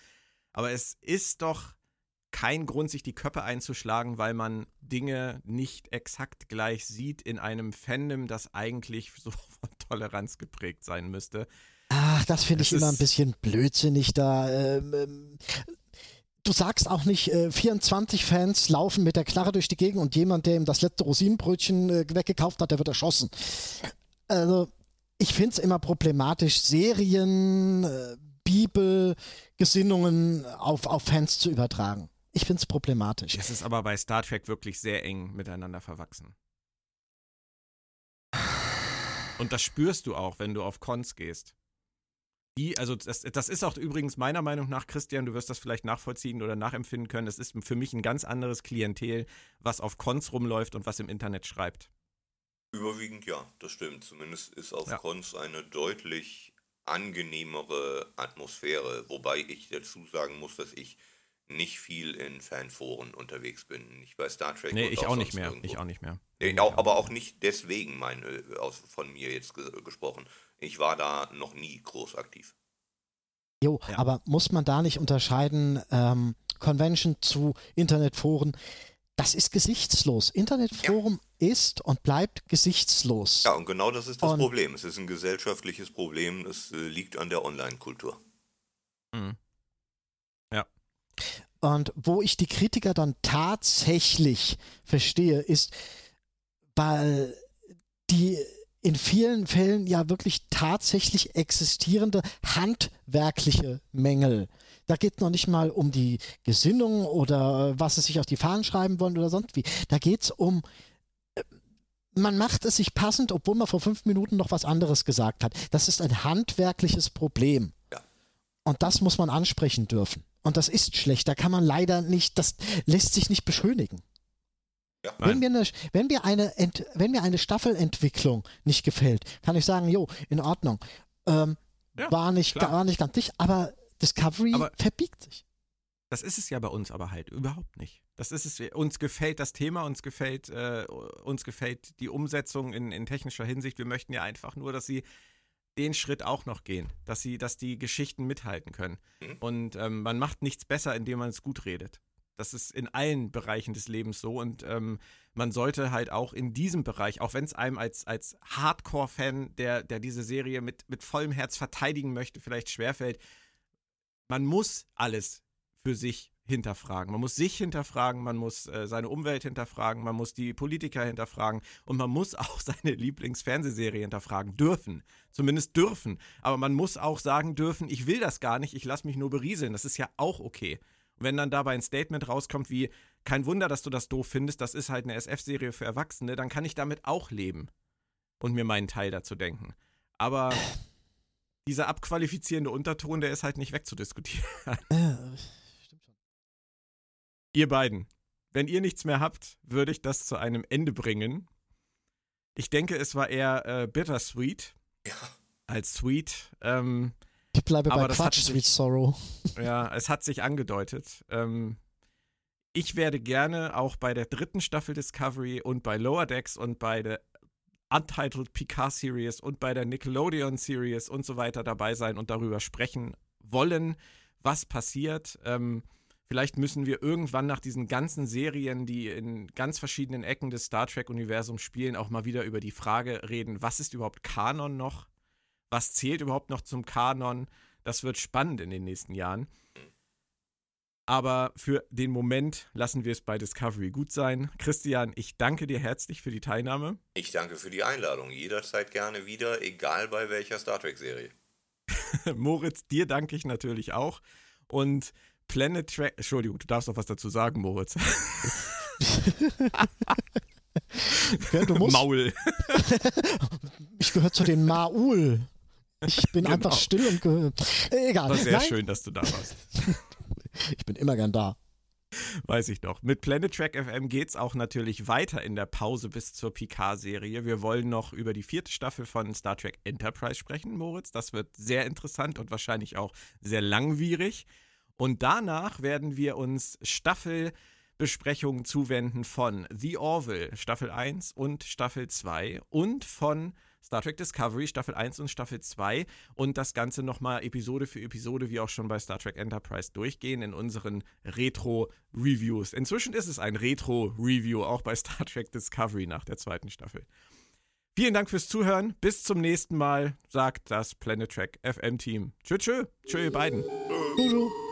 Aber es ist doch kein Grund, sich die Köpfe einzuschlagen, weil man Dinge nicht exakt gleich sieht in einem Fandom, das eigentlich so von Toleranz geprägt sein müsste. Ach, das finde ich immer ein bisschen blödsinnig da. Ähm, ähm, du sagst auch nicht, äh, 24 Fans laufen mit der Knarre durch die Gegend und jemand, der ihm das letzte Rosinenbrötchen äh, weggekauft hat, der wird erschossen. Also, ich finde es immer problematisch, Serien, äh, Bibel, Gesinnungen auf, auf Fans zu übertragen. Ich finde es problematisch. Es ist aber bei Star Trek wirklich sehr eng miteinander verwachsen. Und das spürst du auch, wenn du auf Cons gehst. Die, also das, das ist auch übrigens meiner Meinung nach, Christian, du wirst das vielleicht nachvollziehen oder nachempfinden können. Das ist für mich ein ganz anderes Klientel, was auf Cons rumläuft und was im Internet schreibt. Überwiegend ja, das stimmt. Zumindest ist auf ja. Cons eine deutlich angenehmere Atmosphäre, wobei ich dazu sagen muss, dass ich nicht viel in Fanforen unterwegs bin. Nicht bei Star Trek. Nee, ich auch, nicht mehr. Irgendwo. Ich auch nicht mehr. Nee, auch, aber auch nicht deswegen meine, aus, von mir jetzt gesprochen. Ich war da noch nie groß aktiv. Jo, ja. aber muss man da nicht unterscheiden, ähm, Convention zu Internetforen? Das ist gesichtslos. Internetforum ja. ist und bleibt gesichtslos. Ja, und genau das ist das und Problem. Es ist ein gesellschaftliches Problem. Es äh, liegt an der Online-Kultur. Mhm. Ja. Und wo ich die Kritiker dann tatsächlich verstehe, ist, weil die in vielen Fällen ja wirklich tatsächlich existierende handwerkliche Mängel. Da geht es noch nicht mal um die Gesinnung oder was sie sich auf die Fahnen schreiben wollen oder sonst wie. Da geht es um, äh, man macht es sich passend, obwohl man vor fünf Minuten noch was anderes gesagt hat. Das ist ein handwerkliches Problem. Ja. Und das muss man ansprechen dürfen. Und das ist schlecht. Da kann man leider nicht, das lässt sich nicht beschönigen. Ja, wenn, mir eine, wenn, mir eine Ent, wenn mir eine Staffelentwicklung nicht gefällt, kann ich sagen, jo, in Ordnung. Ähm, ja, war, nicht, war nicht ganz dicht, aber Discovery aber verbiegt sich. Das ist es ja bei uns aber halt überhaupt nicht. Das ist es. Uns gefällt das Thema, uns gefällt, äh, uns gefällt die Umsetzung in, in technischer Hinsicht. Wir möchten ja einfach nur, dass sie den Schritt auch noch gehen, dass sie, dass die Geschichten mithalten können. Mhm. Und ähm, man macht nichts besser, indem man es gut redet. Das ist in allen Bereichen des Lebens so und ähm, man sollte halt auch in diesem Bereich, auch wenn es einem als, als Hardcore-Fan, der, der diese Serie mit, mit vollem Herz verteidigen möchte, vielleicht schwerfällt, man muss alles für sich hinterfragen. Man muss sich hinterfragen, man muss äh, seine Umwelt hinterfragen, man muss die Politiker hinterfragen und man muss auch seine Lieblingsfernsehserie hinterfragen dürfen. Zumindest dürfen. Aber man muss auch sagen dürfen, ich will das gar nicht, ich lasse mich nur berieseln. Das ist ja auch okay. Wenn dann dabei ein Statement rauskommt wie, kein Wunder, dass du das doof findest, das ist halt eine SF-Serie für Erwachsene, dann kann ich damit auch leben und mir meinen Teil dazu denken. Aber dieser abqualifizierende Unterton, der ist halt nicht wegzudiskutieren. Ja, stimmt schon. Ihr beiden, wenn ihr nichts mehr habt, würde ich das zu einem Ende bringen. Ich denke, es war eher äh, bittersweet ja. als sweet. Ähm, ich bleibe bei Quatsch, Sweet Sorrow. Ja, es hat sich angedeutet. Ähm, ich werde gerne auch bei der dritten Staffel Discovery und bei Lower Decks und bei der Untitled Picard Series und bei der Nickelodeon Series und so weiter dabei sein und darüber sprechen wollen, was passiert. Ähm, vielleicht müssen wir irgendwann nach diesen ganzen Serien, die in ganz verschiedenen Ecken des Star Trek-Universums spielen, auch mal wieder über die Frage reden, was ist überhaupt Kanon noch? Was zählt überhaupt noch zum Kanon? Das wird spannend in den nächsten Jahren. Aber für den Moment lassen wir es bei Discovery gut sein. Christian, ich danke dir herzlich für die Teilnahme. Ich danke für die Einladung. Jederzeit gerne wieder, egal bei welcher Star Trek-Serie. Moritz, dir danke ich natürlich auch. Und Planet Trek. Entschuldigung, du darfst noch was dazu sagen, Moritz. ja, du musst. Maul. ich gehöre zu den Maul. Ich bin genau. einfach still und gehört. Egal. War sehr Nein. schön, dass du da warst. ich bin immer gern da. Weiß ich doch. Mit Planet Track FM geht es auch natürlich weiter in der Pause bis zur Picard-Serie. Wir wollen noch über die vierte Staffel von Star Trek Enterprise sprechen, Moritz. Das wird sehr interessant und wahrscheinlich auch sehr langwierig. Und danach werden wir uns Staffelbesprechungen zuwenden von The Orville Staffel 1 und Staffel 2 und von Star Trek Discovery Staffel 1 und Staffel 2 und das Ganze nochmal Episode für Episode, wie auch schon bei Star Trek Enterprise, durchgehen in unseren Retro-Reviews. Inzwischen ist es ein Retro-Review, auch bei Star Trek Discovery nach der zweiten Staffel. Vielen Dank fürs Zuhören. Bis zum nächsten Mal, sagt das Planet Track FM Team. Tschö, tschö. Tschö, ihr beiden. Tschüss.